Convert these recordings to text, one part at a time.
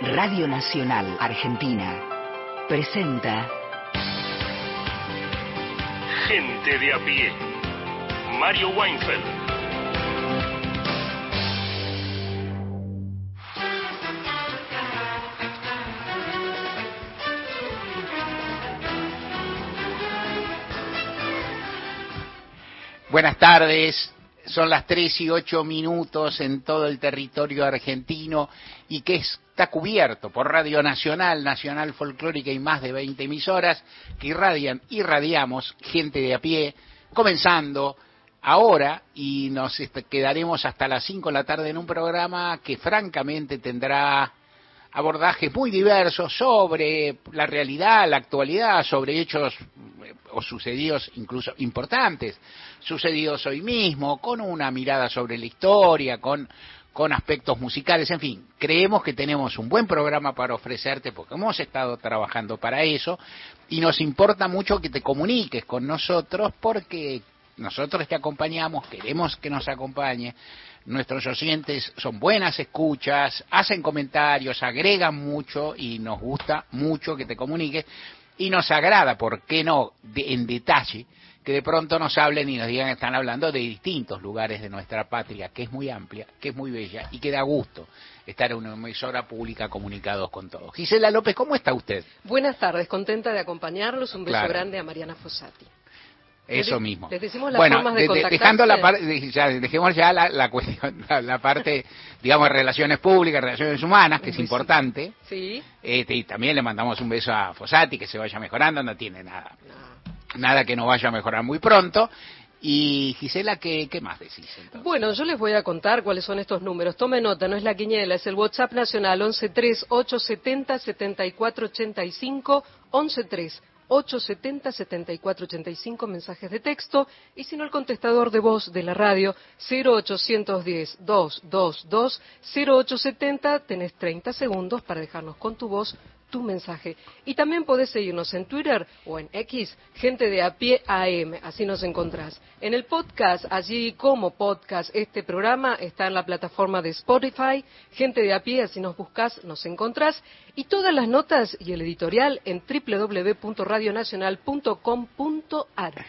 Radio Nacional Argentina presenta Gente de a pie. Mario Weinfeld. Buenas tardes, son las 3 y 8 minutos en todo el territorio argentino y que está cubierto por Radio Nacional, Nacional Folclórica y más de 20 emisoras que irradian, irradiamos gente de a pie, comenzando ahora y nos quedaremos hasta las 5 de la tarde en un programa que francamente tendrá abordajes muy diversos sobre la realidad, la actualidad, sobre hechos eh, o sucedidos incluso importantes, sucedidos hoy mismo, con una mirada sobre la historia, con, con aspectos musicales, en fin, creemos que tenemos un buen programa para ofrecerte porque hemos estado trabajando para eso y nos importa mucho que te comuniques con nosotros porque nosotros te acompañamos, queremos que nos acompañe, nuestros oyentes son buenas escuchas, hacen comentarios, agregan mucho y nos gusta mucho que te comuniques y nos agrada, ¿por qué no?, en detalle, que de pronto nos hablen y nos digan que están hablando de distintos lugares de nuestra patria, que es muy amplia, que es muy bella y que da gusto estar en una emisora pública comunicados con todos. Gisela López, ¿cómo está usted? Buenas tardes, contenta de acompañarlos. Un beso grande a Mariana Fossati. Eso mismo. Les decimos las bueno, formas de, de dejando la parte, ya, dejemos ya la, la cuestión, la, la, parte, digamos, relaciones públicas, relaciones humanas, que es importante. Sí. Este, y también le mandamos un beso a Fossati, que se vaya mejorando, no tiene nada, no. Nada que no vaya a mejorar muy pronto. Y Gisela, ¿qué, más decís? Bueno, yo les voy a contar cuáles son estos números. Tome nota, no es la quiniela, es el WhatsApp nacional 1138707485, 113 870-7485 mensajes de texto y si no el contestador de voz de la radio 0810-222-0870 tenés 30 segundos para dejarnos con tu voz tu mensaje. Y también podés seguirnos en Twitter o en X, gente de a pie AM, así nos encontrás. En el podcast, allí como podcast, este programa está en la plataforma de Spotify, gente de a pie, así nos buscas, nos encontrás. Y todas las notas y el editorial en www.radionacional.com.ar.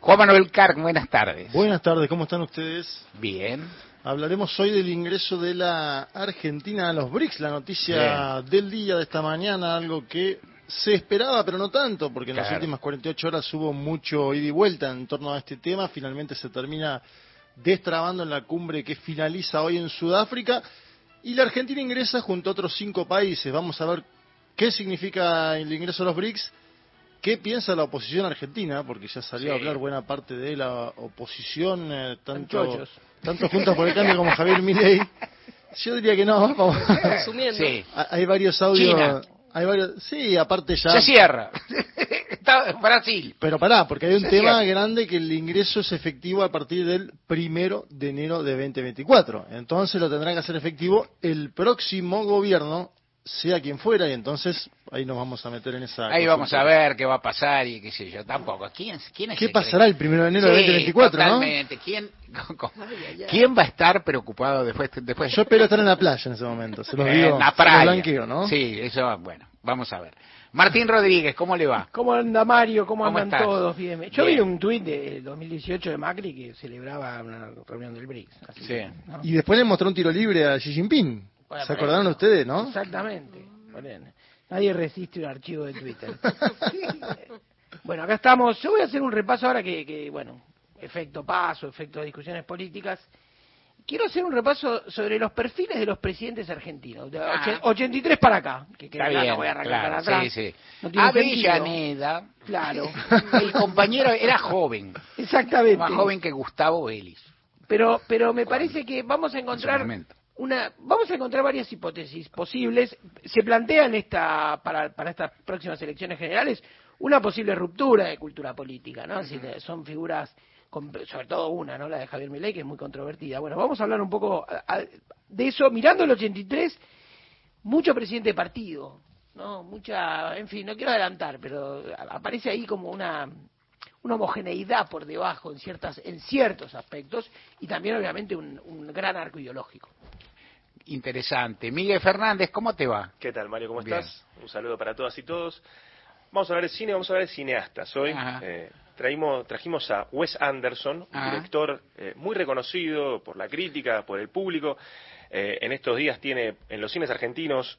Juan Manuel Carg, buenas tardes. Buenas tardes, ¿cómo están ustedes? Bien. Hablaremos hoy del ingreso de la Argentina a los BRICS, la noticia Bien. del día de esta mañana, algo que se esperaba, pero no tanto, porque en claro. las últimas 48 horas hubo mucho ida y vuelta en torno a este tema. Finalmente se termina destrabando en la cumbre que finaliza hoy en Sudáfrica. Y la Argentina ingresa junto a otros cinco países. Vamos a ver qué significa el ingreso a los BRICS, qué piensa la oposición argentina, porque ya salió sí. a hablar buena parte de la oposición, eh, tanto tanto Juntos por el Cambio como Javier Milei. Yo diría que no. Vamos. Sí. Hay varios audios. China. Hay varios, sí, aparte ya. Se cierra. Está Brasil. Pero pará, porque hay un Se tema cierra. grande que el ingreso es efectivo a partir del primero de enero de 2024. Entonces lo tendrá que hacer efectivo el próximo gobierno sea quien fuera, y entonces ahí nos vamos a meter en esa. Ahí vamos a ver qué va a pasar y qué sé yo, tampoco. ¿Quién, quién es ¿Qué pasará el primero de enero sí, de 2024? Totalmente. ¿no? ¿Quién, ¿Quién va a estar preocupado después? después? Yo espero estar en la playa en ese momento, se lo digo. En la playa. Blanqueo, ¿no? Sí, eso, bueno, vamos a ver. Martín Rodríguez, ¿cómo le va? ¿Cómo anda Mario? ¿Cómo, ¿Cómo andan estás? todos? Bien. Yo Bien. vi un tuit de 2018 de Macri que celebraba una reunión del BRICS. Así Sí. que, ¿no? Y después le mostró un tiro libre a Xi Jinping. Bueno, ¿Se acordaron ustedes, no? Exactamente. Bueno, Nadie resiste un archivo de Twitter. bueno, acá estamos. Yo voy a hacer un repaso ahora que, que, bueno, efecto paso, efecto de discusiones políticas. Quiero hacer un repaso sobre los perfiles de los presidentes argentinos, de Ah. och- 83 para acá, que, que Está bien, no voy a arrancar claro, atrás. sí, sí. No tiene sentido. Avellaneda, Claro, el compañero era joven, exactamente. más joven que Gustavo Vélez. Pero, pero me parece que vamos a encontrar momento. Una, vamos a encontrar varias hipótesis posibles. Se plantea en esta, para, para estas próximas elecciones generales una posible ruptura de cultura política, ¿no? Así que son figuras, con- sobre todo una, ¿no? La de Javier Milei, que es muy controvertida. Bueno, vamos a hablar un poco a- a- de eso. Mirando el 83, mucho presidente de partido, ¿no? Mucha, en fin, no quiero adelantar, pero aparece ahí como una una homogeneidad por debajo en ciertas en ciertos aspectos y también obviamente un, un gran arco ideológico. Interesante. Miguel Fernández, ¿cómo te va? ¿Qué tal, Mario? ¿Cómo estás? Un saludo para todas y todos. Vamos a hablar de cine, vamos a hablar de cineastas hoy. Eh, traímos, trajimos a Wes Anderson, un director eh, muy reconocido por la crítica, por el público. Eh, en estos días tiene en los cines argentinos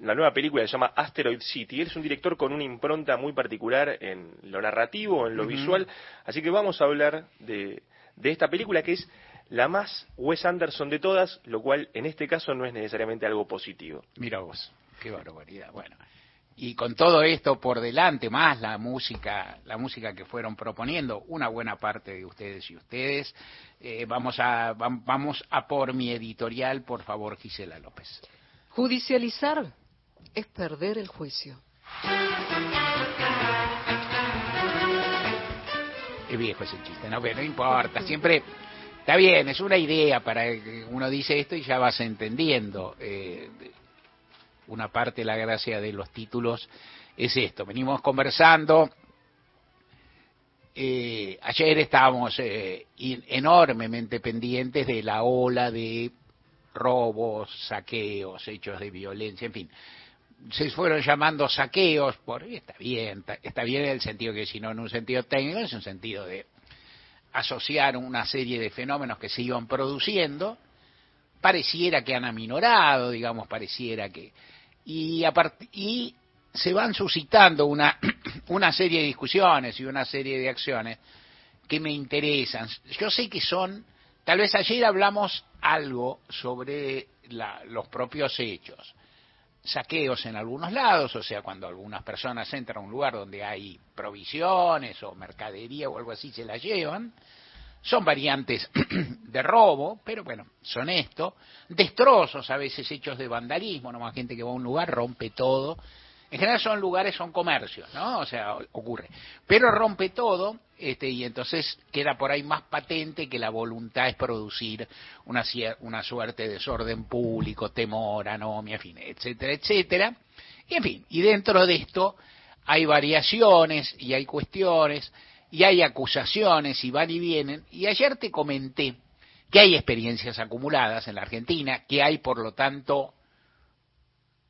la nueva película que se llama Asteroid City. Él es un director con una impronta muy particular en lo narrativo, en lo visual. Así que vamos a hablar de, de esta película que es la más Wes Anderson de todas, lo cual en este caso no es necesariamente algo positivo. Mira vos, qué barbaridad. Bueno, y con todo esto por delante, más la música, la música que fueron proponiendo una buena parte de ustedes y ustedes, eh, vamos a vamos a por mi editorial, por favor, Gisela López. Judicializar es perder el juicio. Es viejo ese chiste, no, pero no importa, siempre está bien, es una idea para que uno dice esto y ya vas entendiendo. Eh, una parte de la gracia de los títulos es esto. Venimos conversando. Eh, ayer estábamos eh, enormemente pendientes de la ola de robos, saqueos, hechos de violencia, en fin. Se fueron llamando saqueos, por está bien, está, bien en el sentido que si no en un sentido técnico, es un sentido de asociar una serie de fenómenos que se iban produciendo, pareciera que han aminorado, digamos, pareciera que y, y se van suscitando una, una serie de discusiones y una serie de acciones que me interesan. Yo sé que son, tal vez ayer hablamos algo sobre los propios hechos, saqueos en algunos lados, o sea, cuando algunas personas entran a un lugar donde hay provisiones o mercadería o algo así, se la llevan, son variantes de robo, pero bueno, son esto. Destrozos, a veces hechos de vandalismo, no más gente que va a un lugar, rompe todo. En general son lugares, son comercios, ¿no? O sea, ocurre. Pero rompe todo, este, y entonces queda por ahí más patente que la voluntad es producir una, una suerte de desorden público, temor, anomia, en fin, etcétera, etcétera. Y en fin, y dentro de esto hay variaciones y hay cuestiones y hay acusaciones y van y vienen. Y ayer te comenté que hay experiencias acumuladas en la Argentina, que hay, por lo tanto,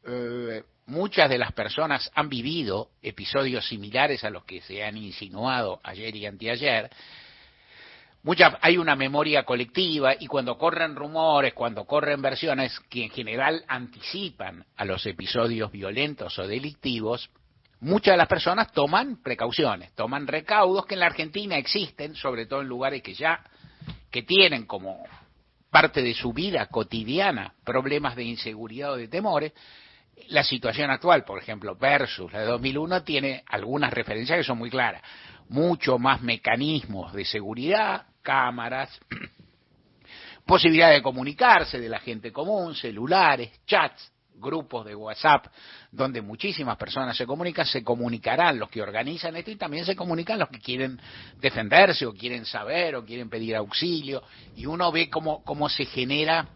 eh, muchas de las personas han vivido episodios similares a los que se han insinuado ayer y anteayer. Muchas, hay una memoria colectiva y cuando corren rumores, cuando corren versiones que en general anticipan a los episodios violentos o delictivos, muchas de las personas toman precauciones, toman recaudos que en la Argentina existen, sobre todo en lugares que ya que tienen como parte de su vida cotidiana problemas de inseguridad o de temores. La situación actual, por ejemplo, versus la de 2001, tiene algunas referencias que son muy claras. Mucho más mecanismos de seguridad, cámaras, posibilidad de comunicarse de la gente común, celulares, chats, grupos de WhatsApp donde muchísimas personas se comunican, se comunicarán los que organizan esto y también se comunican los que quieren defenderse o quieren saber o quieren pedir auxilio y uno ve cómo, cómo se genera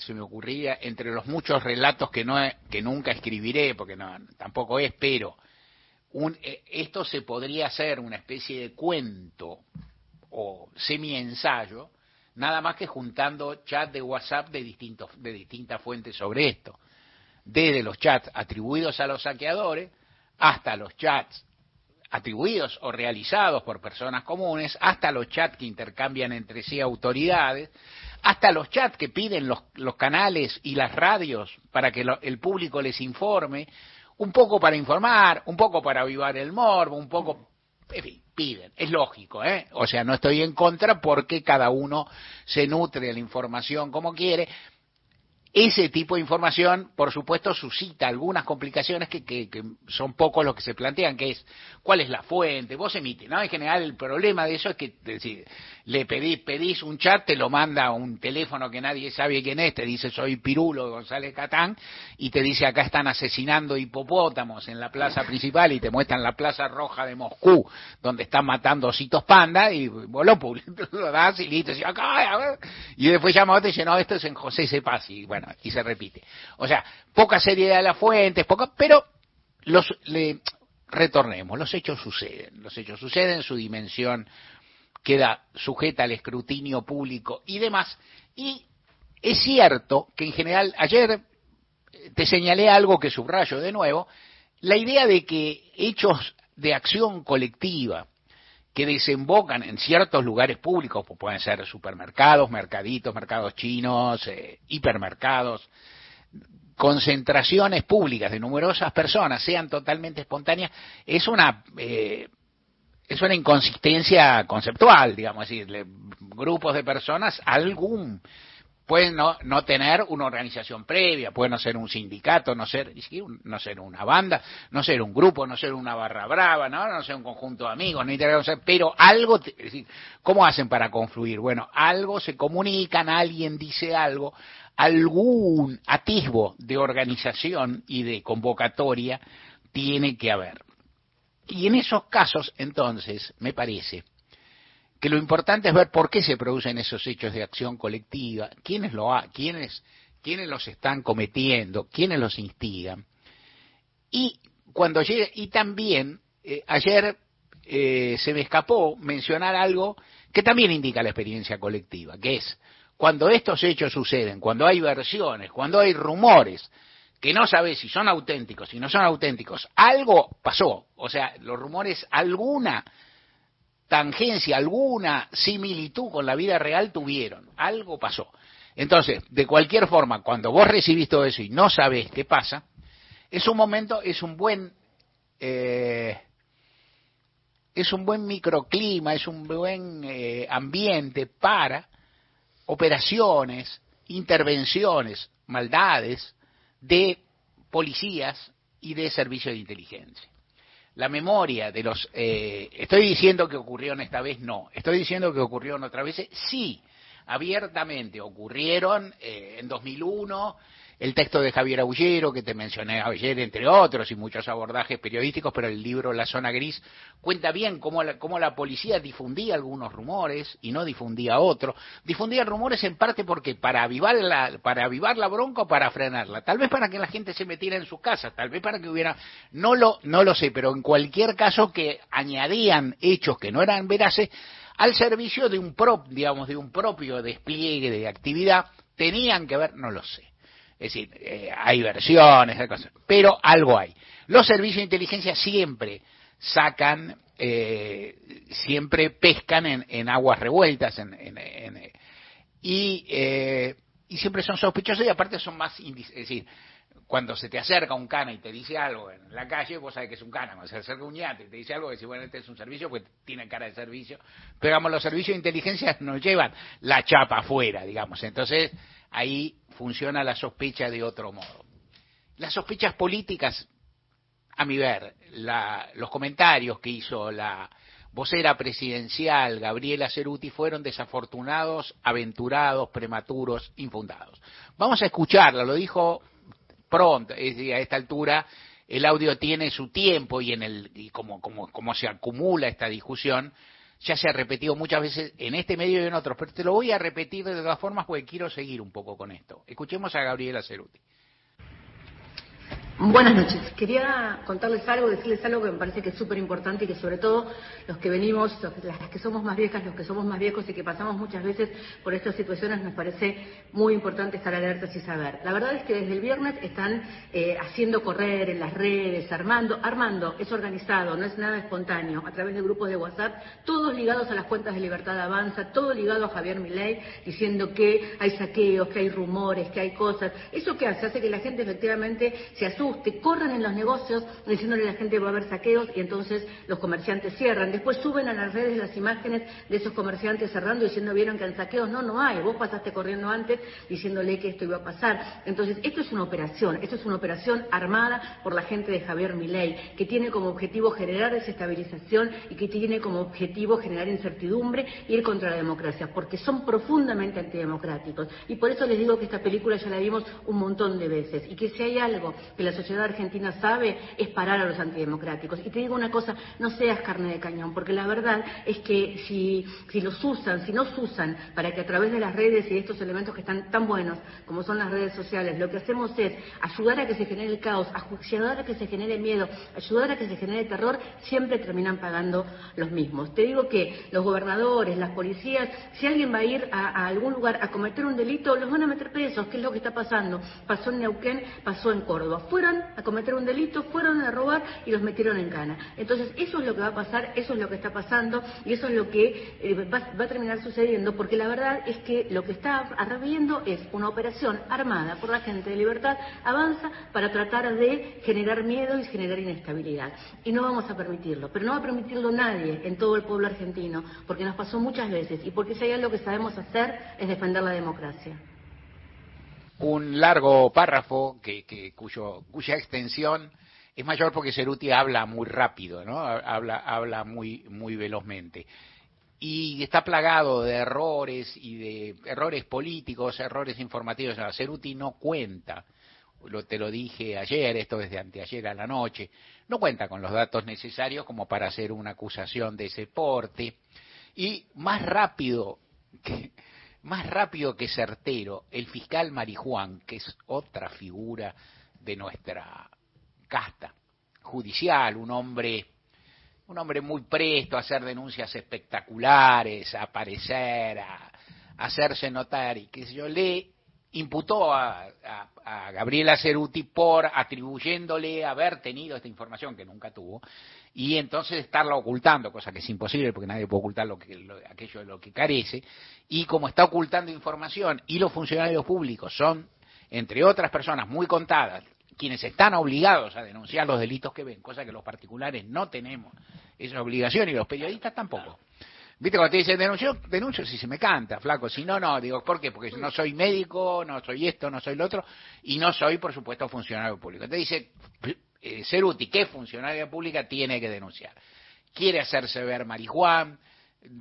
se me ocurría entre los muchos relatos que no que nunca escribiré porque no tampoco es pero un, eh, esto se podría hacer una especie de cuento o semi ensayo nada más que juntando chats de WhatsApp de, distintos, de distintas fuentes sobre esto, desde los chats atribuidos a los saqueadores hasta los chats atribuidos o realizados por personas comunes, hasta los chats que intercambian entre sí autoridades, hasta los chats que piden los, los canales y las radios para que el público les informe, un poco para informar, un poco para avivar el morbo, un poco, en fin, piden. Es lógico, ¿eh? O sea, no estoy en contra porque cada uno se nutre de la información como quiere, ese tipo de información, por supuesto, suscita algunas complicaciones que, que, son pocos los que se plantean, que es cuál es la fuente, vos emites, ¿no? En general el problema de eso es que le pedís, pedís un chat, te lo manda un teléfono que nadie sabe quién es, te dice soy Pirulo González Catán, y te dice acá están asesinando hipopótamos en la plaza principal y te muestran la plaza roja de Moscú, donde están matando ositos panda, y vos lo, das y listo, y, acá, y después llama otro y dice, no, esto es en José Sepas, y bueno, y se repite. O sea, poca seriedad de las fuentes, poca, pero los, le, retornemos, los hechos suceden, los hechos suceden, su dimensión queda sujeta al escrutinio público y demás, y es cierto que en general, ayer te señalé algo que subrayo de nuevo, la idea de que hechos de acción colectiva que desembocan en ciertos lugares públicos, pues pueden ser supermercados, mercaditos, mercados chinos, eh, hipermercados, concentraciones públicas de numerosas personas sean totalmente espontáneas, es una eh, es una inconsistencia conceptual, digamos, es decir, grupos de personas, algún pueden no, no, tener una organización previa, puede no ser un sindicato, no ser, no ser una banda, no ser un grupo, no ser una barra brava, no, no ser un conjunto de amigos, no ser, pero algo, decir, ¿cómo hacen para confluir? Bueno, algo se comunican, alguien dice algo, algún atisbo de organización y de convocatoria tiene que haber. Y en esos casos, entonces, me parece que lo importante es ver por qué se producen esos hechos de acción colectiva, quiénes, lo ha, quiénes, quiénes los están cometiendo, quiénes los instigan. Y cuando llegue, y también eh, ayer eh, se me escapó mencionar algo que también indica la experiencia colectiva, que es cuando estos hechos suceden, cuando hay versiones, cuando hay rumores, que no sabes si son auténticos, si no son auténticos, algo pasó. O sea, los rumores, alguna tangencia, alguna similitud con la vida real tuvieron, algo pasó. Entonces, de cualquier forma, cuando vos recibís todo eso y no sabés qué pasa, es un momento, es un buen, eh, es un buen microclima, es un buen eh, ambiente para operaciones, intervenciones, maldades de policías y de servicios de inteligencia la memoria de los... Eh, estoy diciendo que ocurrieron esta vez, no. Estoy diciendo que ocurrieron otra vez, sí. Abiertamente ocurrieron eh, en 2001 el texto de Javier Aullero, que te mencioné ayer, entre otros, y muchos abordajes periodísticos, pero el libro La Zona Gris cuenta bien cómo la, cómo la policía difundía algunos rumores y no difundía otros. Difundía rumores en parte porque para avivar la, para avivar la bronca o para frenarla. Tal vez para que la gente se metiera en sus casas, tal vez para que hubiera, no lo, no lo sé, pero en cualquier caso que añadían hechos que no eran veraces al servicio de un prop, digamos, de un propio despliegue de actividad, tenían que ver, no lo sé. Es decir, eh, hay versiones, pero algo hay. Los servicios de inteligencia siempre sacan, eh, siempre pescan en, aguas revueltas, en, eh, y, y siempre son sospechosos y aparte son más, es decir, cuando se te acerca un cana y te dice algo en la calle, vos sabés que es un cana. Cuando se acerca un ñate y te dice algo, decís, bueno, este es un servicio, pues tiene cara de servicio. Pero, digamos, los servicios de inteligencia nos llevan la chapa afuera, digamos. Entonces, ahí funciona la sospecha de otro modo. Las sospechas políticas, a mi ver, los comentarios que hizo la vocera presidencial Gabriela Ceruti fueron desafortunados, aventurados, prematuros, infundados. Vamos a escucharla, lo dijo pronto, es decir, a esta altura el audio tiene su tiempo y en el y como, como, como se acumula esta discusión, ya se ha repetido muchas veces en este medio y en otros, pero te lo voy a repetir de todas formas porque quiero seguir un poco con esto. Escuchemos a Gabriela Ceruti. Buenas noches. Quería contarles algo, decirles algo que me parece que es súper importante y que sobre todo los que venimos, las que somos más viejas, los que somos más viejos y que pasamos muchas veces por estas situaciones, nos parece muy importante estar alertas y saber. La verdad es que desde el viernes están eh, haciendo correr en las redes, armando, armando, es organizado, no es nada espontáneo, a través de grupos de WhatsApp, todos ligados a las cuentas de Libertad Avanza, todo ligado a Javier Milei, diciendo que hay saqueos, que hay rumores, que hay cosas. ¿Eso qué hace? Hace que la gente efectivamente se asuste te corren en los negocios diciéndole a la gente va a haber saqueos y entonces los comerciantes cierran. Después suben a las redes las imágenes de esos comerciantes cerrando diciendo vieron que hay saqueos. No, no hay. Vos pasaste corriendo antes diciéndole que esto iba a pasar. Entonces, esto es una operación. Esto es una operación armada por la gente de Javier Milei que tiene como objetivo generar desestabilización y que tiene como objetivo generar incertidumbre y ir contra la democracia, porque son profundamente antidemocráticos. Y por eso les digo que esta película ya la vimos un montón de veces y que si hay algo que las sociedad argentina sabe es parar a los antidemocráticos. Y te digo una cosa, no seas carne de cañón, porque la verdad es que si, si los usan, si nos usan para que a través de las redes y de estos elementos que están tan buenos como son las redes sociales, lo que hacemos es ayudar a que se genere el caos, ayudar a que se genere miedo, ayudar a que se genere terror, siempre terminan pagando los mismos. Te digo que los gobernadores, las policías, si alguien va a ir a, algún lugar a cometer un delito, los van a meter presos, que es lo que está pasando. Pasó en Neuquén, pasó en Córdoba. A cometer un delito, fueron a robar y los metieron en cana. Entonces, eso es lo que va a pasar, eso es lo que está pasando y eso es lo que eh, va, a terminar sucediendo, porque la verdad es que lo que está habiendo es una operación armada por la gente de libertad, avanza para tratar de generar miedo y generar inestabilidad. Y no vamos a permitirlo, pero no va a permitirlo nadie en todo el pueblo argentino, porque nos pasó muchas veces y porque si hay algo que sabemos hacer es defender la democracia. Un largo párrafo que, cuyo, cuya extensión es mayor porque Ceruti habla muy rápido, ¿no? Habla, habla muy, muy velozmente. Y está plagado de errores y de errores políticos, errores informativos. Ceruti no cuenta, lo, te lo dije ayer, esto desde anteayer a la noche, no cuenta con los datos necesarios como para hacer una acusación de ese porte. Y más rápido que, más rápido que certero, el fiscal Marijuán, que es otra figura de nuestra casta judicial, un hombre, un hombre muy presto a hacer denuncias espectaculares, a aparecer, a, hacerse notar y que yo, le imputó a, a, Gabriela Ceruti por atribuyéndole haber tenido esta información que nunca tuvo y entonces estarla ocultando, cosa que es imposible porque nadie puede ocultar lo que, aquello de lo que carece, y como está ocultando información y los funcionarios públicos son, entre otras personas muy contadas, quienes están obligados a denunciar los delitos que ven, cosa que los particulares no tenemos esa obligación y los periodistas tampoco. ¿Viste cuando te dicen denuncio? Denuncio si se me canta, flaco. Si no, no. Digo, ¿por qué? Porque no soy médico, no soy esto, no soy lo otro. Y no soy, por supuesto, funcionario público. Te dice, eh, Ceruti, que funcionaria pública, tiene que denunciar. Quiere hacerse ver marihuana.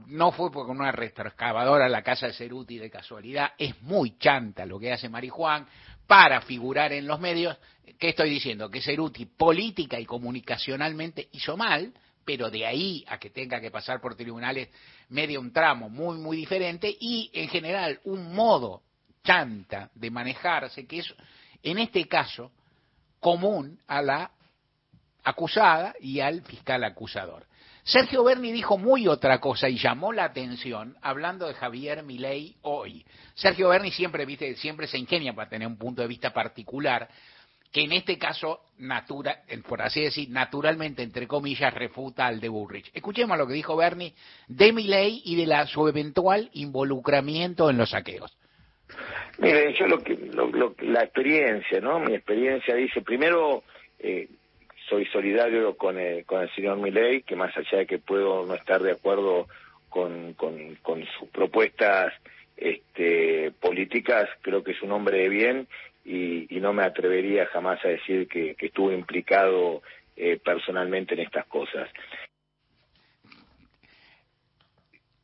No fue con una retroexcavadora a la casa de Ceruti de casualidad. Es muy chanta lo que hace Marijuán para figurar en los medios. ¿Qué estoy diciendo? Que Ceruti política y comunicacionalmente hizo mal pero de ahí a que tenga que pasar por tribunales medio un tramo muy, muy diferente y en general un modo chanta de manejarse que es, en este caso, común a la acusada y al fiscal acusador. Sergio Berni dijo muy otra cosa y llamó la atención hablando de Javier Milei hoy. Sergio Berni siempre, viste, siempre se ingenia para tener un punto de vista particular que en este caso, natura, por así decir, naturalmente, entre comillas, refuta al de Burrich. Escuchemos lo que dijo Bernie de mi ley y de la, su eventual involucramiento en los saqueos. Mire, yo lo que, la experiencia, ¿no? Mi experiencia dice, primero, eh, soy solidario con el, con el señor Milei, que más allá de que puedo no estar de acuerdo con, con, con sus propuestas este, políticas, creo que es un hombre de bien y, no me atrevería jamás a decir que, que estuve implicado eh, personalmente en estas cosas.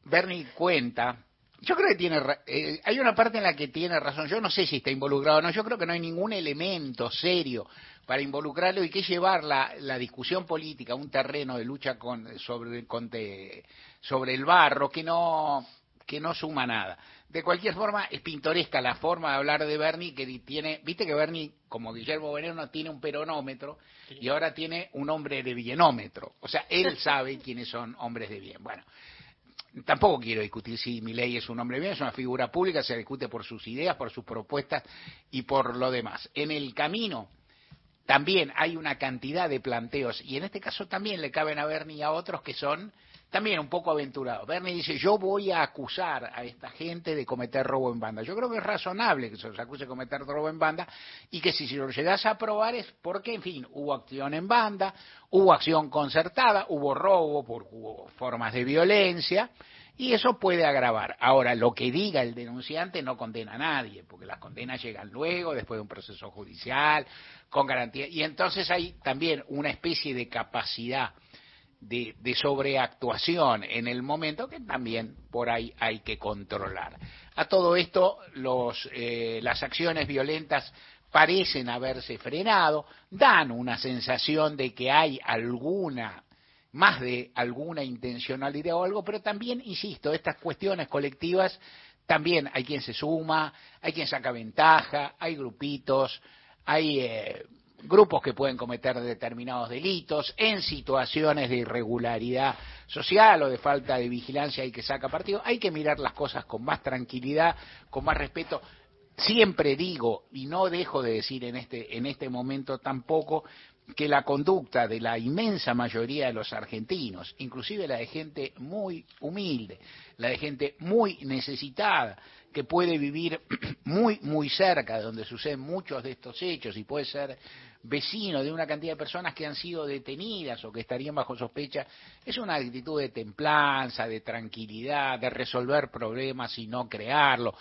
Bernie cuenta, yo creo que tiene, eh, hay una parte en la que tiene razón, yo no sé si está involucrado o no, yo creo que no hay ningún elemento serio para involucrarlo y que llevar la, la discusión política a un terreno de lucha con, sobre, sobre el barro que no, que no suma nada. De cualquier forma, es pintoresca la forma de hablar de Bernie, que tiene, viste que Bernie, como Guillermo Veneno, tiene un peronómetro y ahora tiene un hombre de bienómetro. O sea, él sabe quiénes son hombres de bien. Bueno, tampoco quiero discutir si ley es un hombre de bien, es una figura pública, se discute por sus ideas, por sus propuestas y por lo demás. En el camino también hay una cantidad de planteos, y en este caso también le caben a Bernie y a otros que son también un poco aventurado. Bernie dice, yo voy a acusar a esta gente de cometer robo en banda. Yo creo que es razonable que se los acuse de cometer robo en banda y que si se lo llegas a aprobar es porque, en fin, hubo acción en banda, hubo acción concertada, hubo robo, por, hubo formas de violencia y eso puede agravar. Ahora, lo que diga el denunciante no condena a nadie, porque las condenas llegan luego, después de un proceso judicial, con garantía. Y entonces hay también una especie de capacidad de, sobreactuación en el momento que también por ahí hay que controlar. A todo esto, los, eh, las acciones violentas parecen haberse frenado, dan una sensación de que hay alguna más de alguna intencionalidad o algo, pero también, insisto, estas cuestiones colectivas, también hay quien se suma, hay quien saca ventaja, hay grupitos, hay eh, grupos que pueden cometer determinados delitos en situaciones de irregularidad social o de falta de vigilancia y que saca partido. Hay que mirar las cosas con más tranquilidad, con más respeto. Siempre digo, y no dejo de decir en este, en este momento tampoco, que la conducta de la inmensa mayoría de los argentinos, inclusive la de gente muy humilde, la de gente muy necesitada, que puede vivir muy, muy cerca de donde suceden muchos de estos hechos y puede ser vecino de una cantidad de personas que han sido detenidas o que estarían bajo sospecha, es una actitud de templanza, de tranquilidad, de resolver problemas y no crearlos,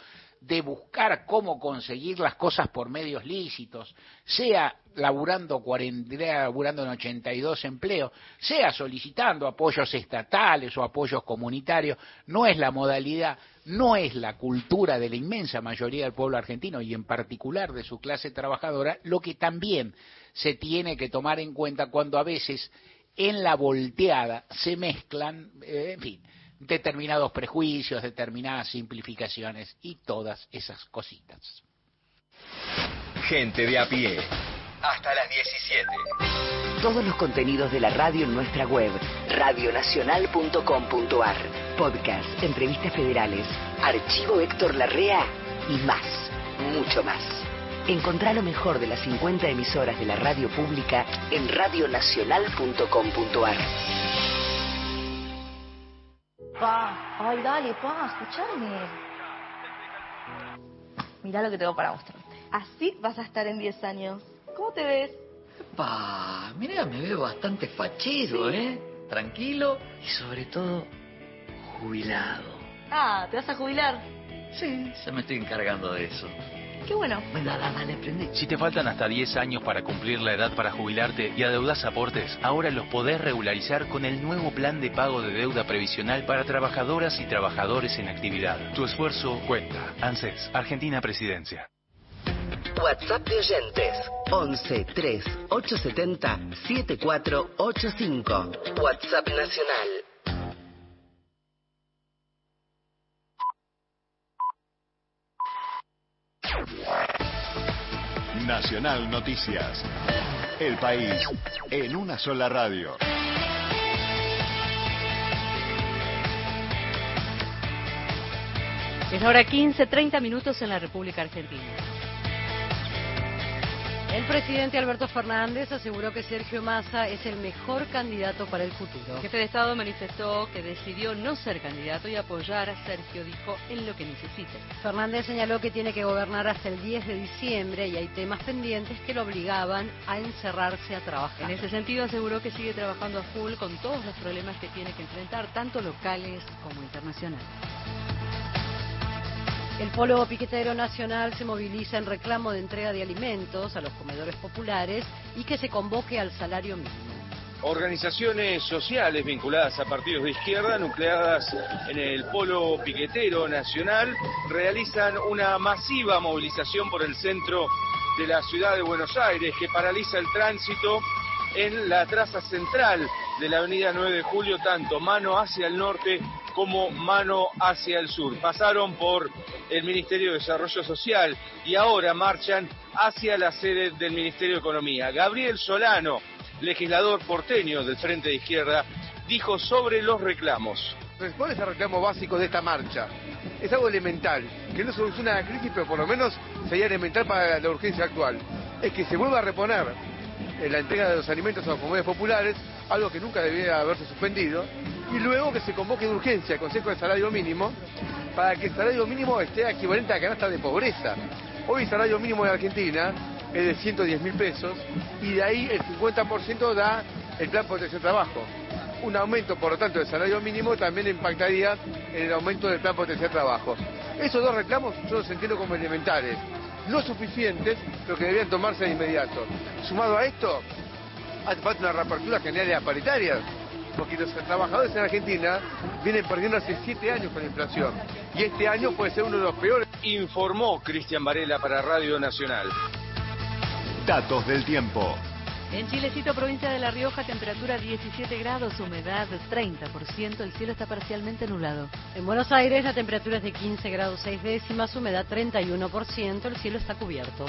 de buscar cómo conseguir las cosas por medios lícitos, sea laburando, laburando en 82 empleos, sea solicitando apoyos estatales o apoyos comunitarios, no es la modalidad, no es la cultura de la inmensa mayoría del pueblo argentino y en particular de su clase trabajadora, lo que también se tiene que tomar en cuenta cuando a veces en la volteada se mezclan, eh, en fin, determinados prejuicios, determinadas simplificaciones y todas esas cositas. Gente de a pie. Hasta las 17. Todos los contenidos de la radio en nuestra web, radionacional.com.ar. Podcast, entrevistas federales, archivo Héctor Larrea y más, mucho más. Encontrá lo mejor de las 50 emisoras de la radio pública en radionacional.com.ar. Pa, ay, dale, pa, escuchame. Mirá lo que tengo para mostrarte. Así vas a estar en 10 años. ¿Cómo te ves? Pa, mira, me veo bastante fachero, ¿eh? Tranquilo y sobre todo jubilado. Ah, ¿te vas a jubilar? Sí, se me estoy encargando de eso. Qué bueno. Venga, dale, prende. Si te faltan hasta 10 años para cumplir la edad para jubilarte y adeudas aportes, ahora los podés regularizar con el nuevo plan de pago de deuda previsional para trabajadoras y trabajadores en actividad. Tu esfuerzo cuenta. ANSES, Argentina Presidencia. WhatsApp de oyentes 11 3 870 7485. WhatsApp Nacional Nacional Noticias. El país en una sola radio. Es hora 15, 30 minutos en la República Argentina. El presidente Alberto Fernández aseguró que Sergio Massa es el mejor candidato para el futuro. El jefe de Estado manifestó que decidió no ser candidato y apoyar a Sergio, dijo, en lo que necesite. Fernández señaló que tiene que gobernar hasta el 10 de diciembre y hay temas pendientes que lo obligaban a encerrarse a trabajar. En ese sentido aseguró que sigue trabajando a full con todos los problemas que tiene que enfrentar, tanto locales como internacionales. El Polo Piquetero Nacional se moviliza en reclamo de entrega de alimentos a los comedores populares y que se convoque al salario mínimo. Organizaciones sociales vinculadas a partidos de izquierda, nucleadas en el Polo Piquetero Nacional, realizan una masiva movilización por el centro de la ciudad de Buenos Aires que paraliza el tránsito en la traza central de la avenida 9 de Julio, tanto mano hacia el norte como mano hacia el sur. Pasaron por el Ministerio de Desarrollo Social y ahora marchan hacia la sede del Ministerio de Economía. Gabriel Solano, legislador porteño del Frente de Izquierda, dijo sobre los reclamos. ¿Cuál es el reclamo básico de esta marcha? Es algo elemental, que no soluciona la crisis, pero por lo menos sería elemental para la urgencia actual. Es que se vuelva a reponer la entrega de los alimentos a los comunidades populares, algo que nunca debería haberse suspendido, y luego que se convoque de urgencia el Consejo de Salario Mínimo para que el salario mínimo esté equivalente a la canasta de pobreza. Hoy el salario mínimo de Argentina es de 110 mil pesos y de ahí el 50% da el plan protección trabajo. Un aumento, por lo tanto, del salario mínimo también impactaría en el aumento del plan protección trabajo. Esos dos reclamos yo los entiendo como elementales, no suficientes, pero que deberían tomarse de inmediato. Sumado a esto, hace falta una reapertura general paritarias porque los trabajadores en Argentina vienen perdiendo hace siete años con la inflación. Y este año puede ser uno de los peores. Informó Cristian Varela para Radio Nacional. Datos del tiempo. En Chilecito, provincia de La Rioja, temperatura 17 grados, humedad 30%, el cielo está parcialmente nublado. En Buenos Aires, la temperatura es de 15 grados 6 décimas, humedad 31%, el cielo está cubierto.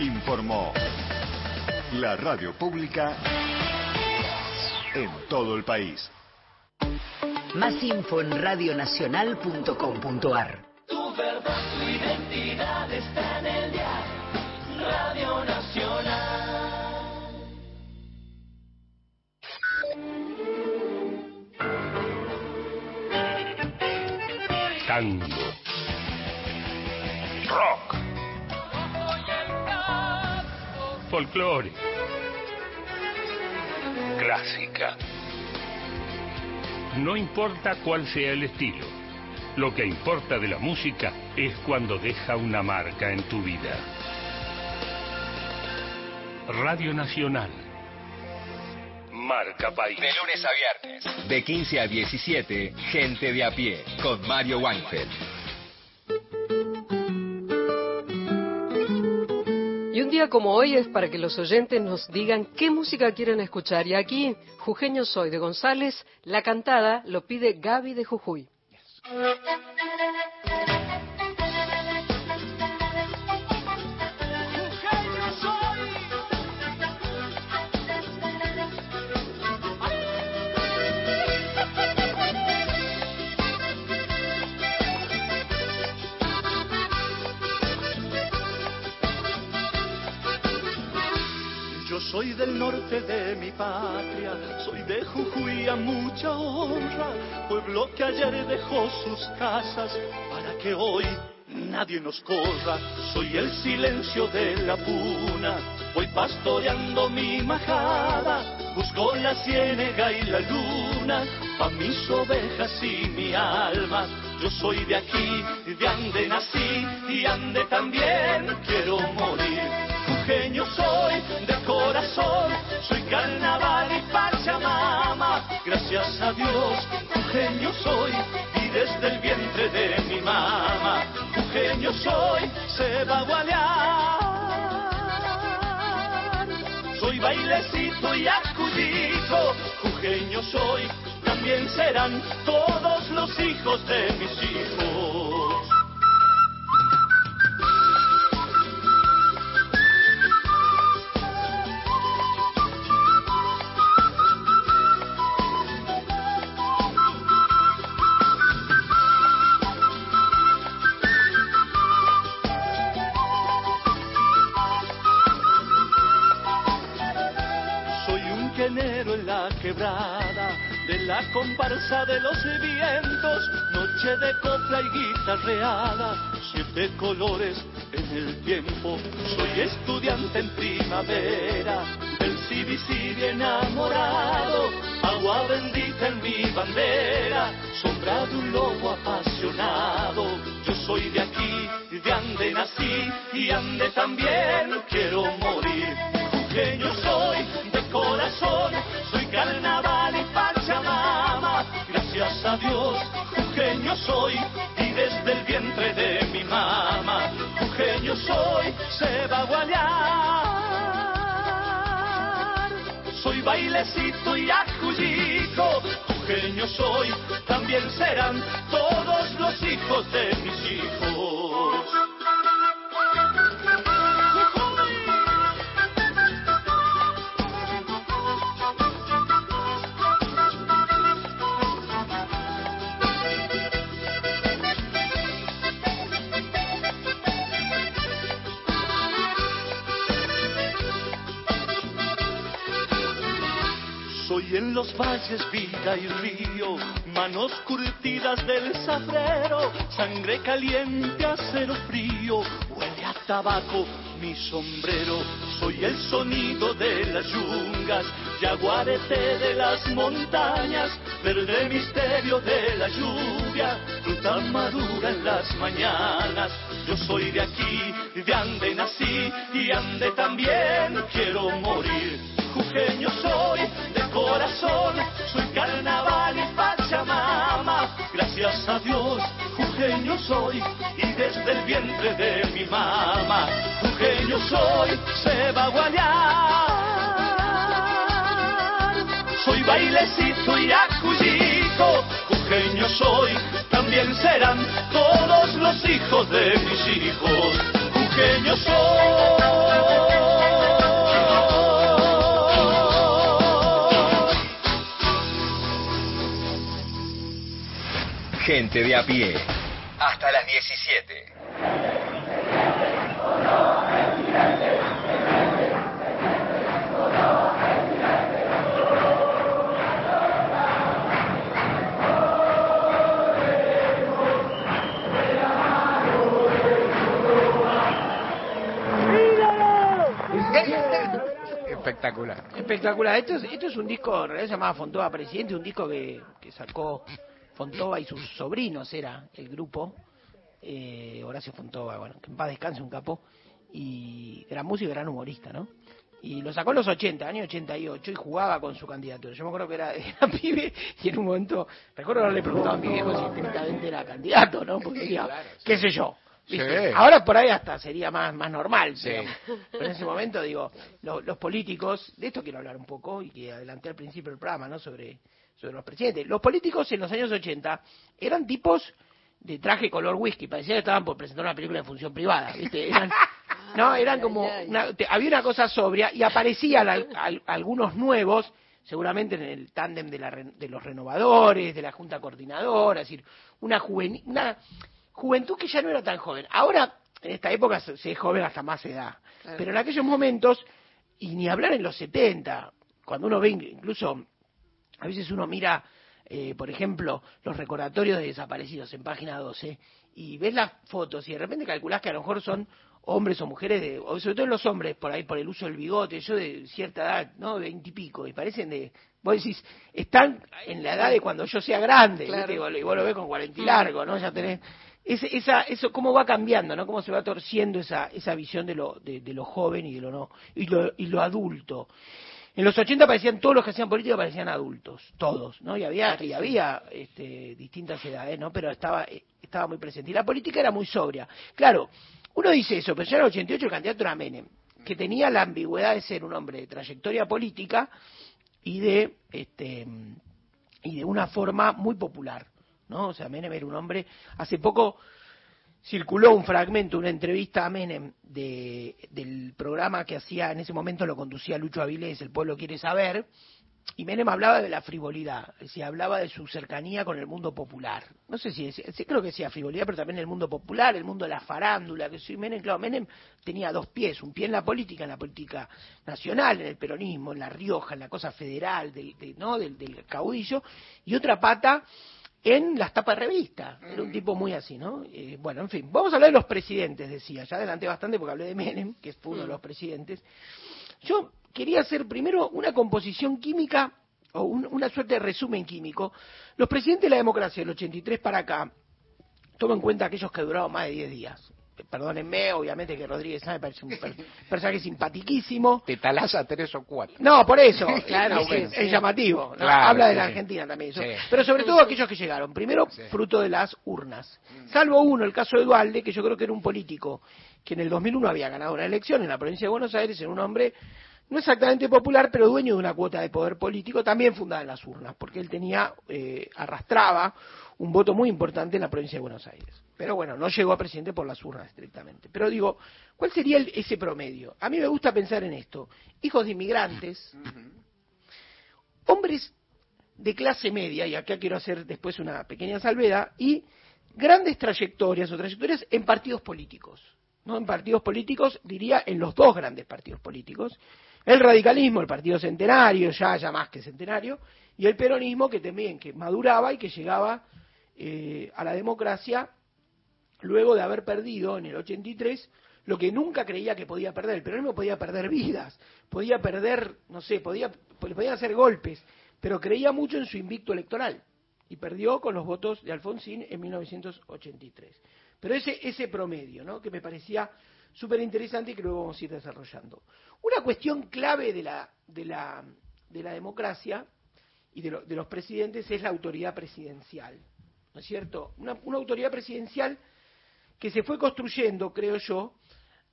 Informó la radio pública en todo el país. Más info en radionacional.com.ar. Tu verdad, tu identidad está en el día. Radio Nacional. Tango. Folclore. Clásica. No importa cuál sea el estilo. Lo que importa de la música es cuando deja una marca en tu vida. Radio Nacional. Marca País. De lunes a viernes. De 15 a 17, Gente de a pie, con Mario Weinfeld. Y un día como hoy es para que los oyentes nos digan qué música quieren escuchar. Y aquí, Jujeño Soy de González, la cantada lo pide Gaby de Jujuy. Soy del norte de mi patria, soy de Jujuy a mucha honra, pueblo que ayer dejó sus casas para que hoy nadie nos corra. Soy el silencio de la puna, voy pastoreando mi majada, busco la ciénega y la luna, pa' mis ovejas y mi alma. Yo soy de aquí, de ande nací y ande también quiero morir. Jujeño soy soy carnaval y pachamama. Gracias a Dios, jujeño soy y desde el vientre de mi mamá. Jujeño soy, se va a gualear. Soy bailecito y acudito, jujeño soy, también serán todos los hijos de mis hijos. Quebrada de la comparsa de los vientos, noche de copla y guitarreada, siete colores en el tiempo. Soy estudiante en primavera, del CBC enamorado, agua bendita en mi bandera, sombra de un lobo apasionado. Yo soy de aquí, de ande nací y ande también quiero morir. Jujeño soy Dios, soy y desde el vientre de mi mamá. Jujeño soy, se va a guayar. Soy bailecito y acuyito, jujeño soy, también serán todos los hijos de mis hijos. Soy en los valles vida y río, manos curtidas del zafrero, sangre caliente, acero frío, huele a tabaco mi sombrero. Soy el sonido de las yungas, yaguarete de las montañas, verde misterio de la lluvia, fruta madura en las mañanas. Yo soy de aquí, de ande nací y ande también quiero morir. Jujeño soy soy carnaval y pachamama. Gracias a Dios, jujeño soy y desde el vientre de mi mamá, jujeño soy, se va a guayar. Soy bailecito y acuyito, jujeño soy, también serán todos los hijos de mis hijos, jujeño soy. Gente de a pie. Hasta las 17. Espectacular. Espectacular. Esto es, esto es un disco, en realidad se llamaba Fontoba Presidente, un disco que, que sacó Fontova y sus sobrinos era el grupo, eh, Horacio Fontova, bueno, que en paz descanse un capo, y gran músico y gran humorista, ¿no? Y lo sacó en los 80, año 88, y jugaba con su candidatura. Yo me acuerdo que era, era pibe, y en un momento, recuerdo haberle preguntado a mi viejo si técnicamente era candidato, ¿no? Porque decía, qué sé yo. Ahora por ahí hasta sería más, más normal, pero, en ese momento digo, los políticos, de esto quiero hablar un poco, y que adelanté al principio del programa, ¿no? Sobre sobre los presidentes. Los políticos en los años 80 eran tipos de traje color whisky, parecía que estaban por presentar una película de función privada, ¿viste? Eran, no, eran como, había una cosa sobria y aparecían algunos nuevos, seguramente en el tándem de, la, de los renovadores, de la junta coordinadora, es decir, una, una juventud que ya no era tan joven. Ahora, en esta época se, es joven hasta más edad, pero en aquellos momentos, y ni hablar en los 70, cuando uno ve incluso a veces uno mira, eh, por ejemplo, los recordatorios de desaparecidos en página 12 y ves las fotos y de repente calculás que a lo mejor son hombres o mujeres, de, o sobre todo los hombres, por ahí por el uso del bigote, yo de cierta edad, ¿no? Veintipico, y, parecen de, vos decís, están en la edad de cuando yo sea grande, y vos lo ves con cuarenta y largo, ¿no? Ya tenés, esa, eso, cómo va cambiando, ¿no? Cómo se va torciendo esa, esa visión de lo, de, de lo joven y de lo no, y lo, y lo adulto. En los 80 parecían todos los que hacían política parecían adultos, todos, ¿no? Y había y había este, distintas edades, ¿no? Pero estaba eh, estaba muy presente y la política era muy sobria. Claro, uno dice eso, pero ya en el 88 el candidato era Menem, que tenía la ambigüedad de ser un hombre de trayectoria política y de este y de una forma muy popular, ¿no? O sea, Menem era un hombre hace poco circuló un fragmento, una entrevista a Menem de, del programa que hacía en ese momento, lo conducía Lucho Avilés, El Pueblo Quiere Saber, y Menem hablaba de la frivolidad, decía, hablaba de su cercanía con el mundo popular. No sé si creo que decía frivolidad, pero también el mundo popular, el mundo de la farándula, que soy Menem, claro, Menem tenía dos pies, un pie en la política, en la política nacional, en el peronismo, en La Rioja, en la cosa federal, del, ¿no? del, del caudillo, y otra pata en las tapas de revista. Era un mm. tipo muy así, ¿no? Eh, bueno, en fin, vamos a hablar de los presidentes, decía. Ya adelanté bastante porque hablé de Menem, que fue uno de mm. los presidentes. Yo quería hacer primero una composición química o una suerte de resumen químico. Los presidentes de la democracia del 83 para acá, tomo en cuenta aquellos que duraron más de 10 días perdónenme, obviamente que Rodríguez me parece un personaje simpatiquísimo. Te talaza tres o cuatro. No, por eso, claro, es, llamativo. Habla de la Argentina también. Pero sobre todo aquellos que llegaron. Primero, fruto de las urnas. Salvo uno, el caso de Dualde, que yo creo que era un político que en el 2001 había ganado una elección en la provincia de Buenos Aires, era un hombre no exactamente popular, pero dueño de una cuota de poder político, también fundada en las urnas, porque él tenía, eh, arrastraba un voto muy importante en la provincia de Buenos Aires. Pero bueno, no llegó a presidente por las urnas estrictamente. Pero digo, ¿cuál sería ese promedio? A mí me gusta pensar en esto. Hijos de inmigrantes, hombres de clase media, y acá quiero hacer después una pequeña salvedad, y grandes trayectorias o trayectorias en partidos políticos. ¿no? En partidos políticos, diría en los dos grandes partidos políticos. El radicalismo, el partido centenario, ya, ya más que centenario, y el peronismo que también que maduraba y que llegaba eh, a la democracia luego de haber perdido en el 83 lo que nunca creía que podía perder. El peronismo podía perder vidas, podía perder, no sé, podía, podía hacer golpes, pero creía mucho en su invicto electoral y perdió con los votos de Alfonsín en 1983. Pero ese, ese promedio, ¿no? que me parecía súper interesante y que luego vamos a ir desarrollando. Una cuestión clave de la, de la, de la democracia y de, los presidentes es la autoridad presidencial. ¿No es cierto? Una, autoridad presidencial que se fue construyendo, creo yo,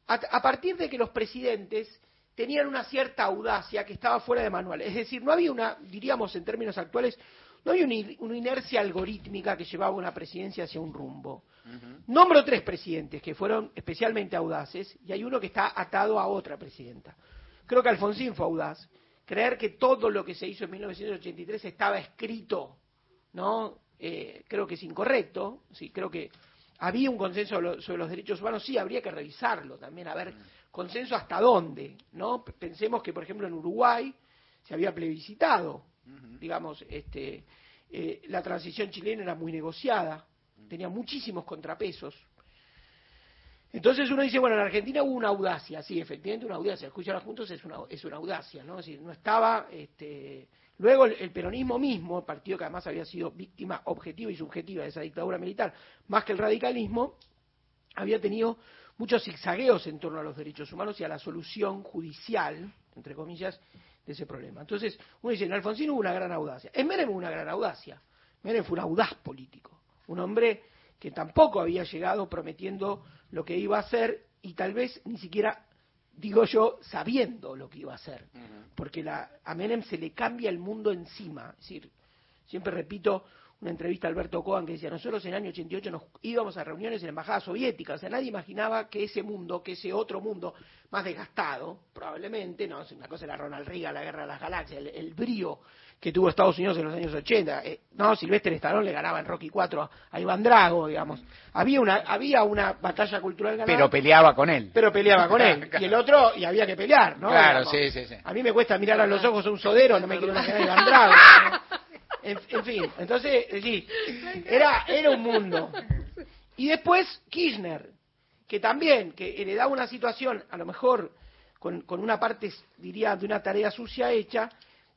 a, partir de que los presidentes tenían una cierta audacia que estaba fuera de manual. Es decir, no había una, diríamos en términos actuales, no había una, inercia algorítmica que llevaba una presidencia hacia un rumbo. Nombro tres presidentes que fueron especialmente audaces y hay uno que está atado a otra presidenta. Creo que Alfonsín fue audaz. Creer que todo lo que se hizo en 1983 estaba escrito, ¿no? Eh, creo que es incorrecto. Sí, creo que había un consenso sobre los derechos humanos. Sí, habría que revisarlo también, a ver, consenso hasta dónde, ¿no? Pensemos que, por ejemplo, en Uruguay se había plebiscitado, digamos, este, eh, la transición chilena era muy negociada, tenía muchísimos contrapesos, entonces uno dice, bueno, en Argentina hubo una audacia, sí, efectivamente una audacia, escucharla juntos es una, es una audacia, ¿no? Es decir, no estaba, este... luego el, peronismo mismo, partido que además había sido víctima objetiva y subjetiva de esa dictadura militar, más que el radicalismo, había tenido muchos zigzagueos en torno a los derechos humanos y a la solución judicial, entre comillas, de ese problema. Entonces, uno dice, en Alfonsín hubo una gran audacia, en Menem hubo una gran audacia, Menem fue un audaz político, un hombre que tampoco había llegado prometiendo lo que iba a hacer y tal vez ni siquiera, digo yo, sabiendo lo que iba a hacer. Porque la, a Menem se le cambia el mundo encima. Es decir, siempre repito una entrevista a Alberto Cohen que decía, nosotros en el año 88 nos íbamos a reuniones en la Embajada Soviética, o sea, nadie imaginaba que ese mundo, que ese otro mundo más desgastado, probablemente, no, una cosa era Ronald Reagan, la Guerra de las Galaxias, el brío que tuvo Estados Unidos en los años 80. Eh, no, Silvestre Stallone le ganaba en Rocky 4 a, Iván Drago, digamos. Había una, había una batalla cultural ganada. Pero peleaba con él. Pero peleaba con él. Y el otro, y había que pelear, ¿no? Claro, sí, sí, sí. A mí me cuesta mirar a los ojos a un sodero, no me quiero imaginar a Iván Drago. En, fin, entonces, sí, era, era un mundo. Y después Kirchner, que también, que heredaba una situación, a lo mejor con, con una parte, diría, de una tarea sucia hecha,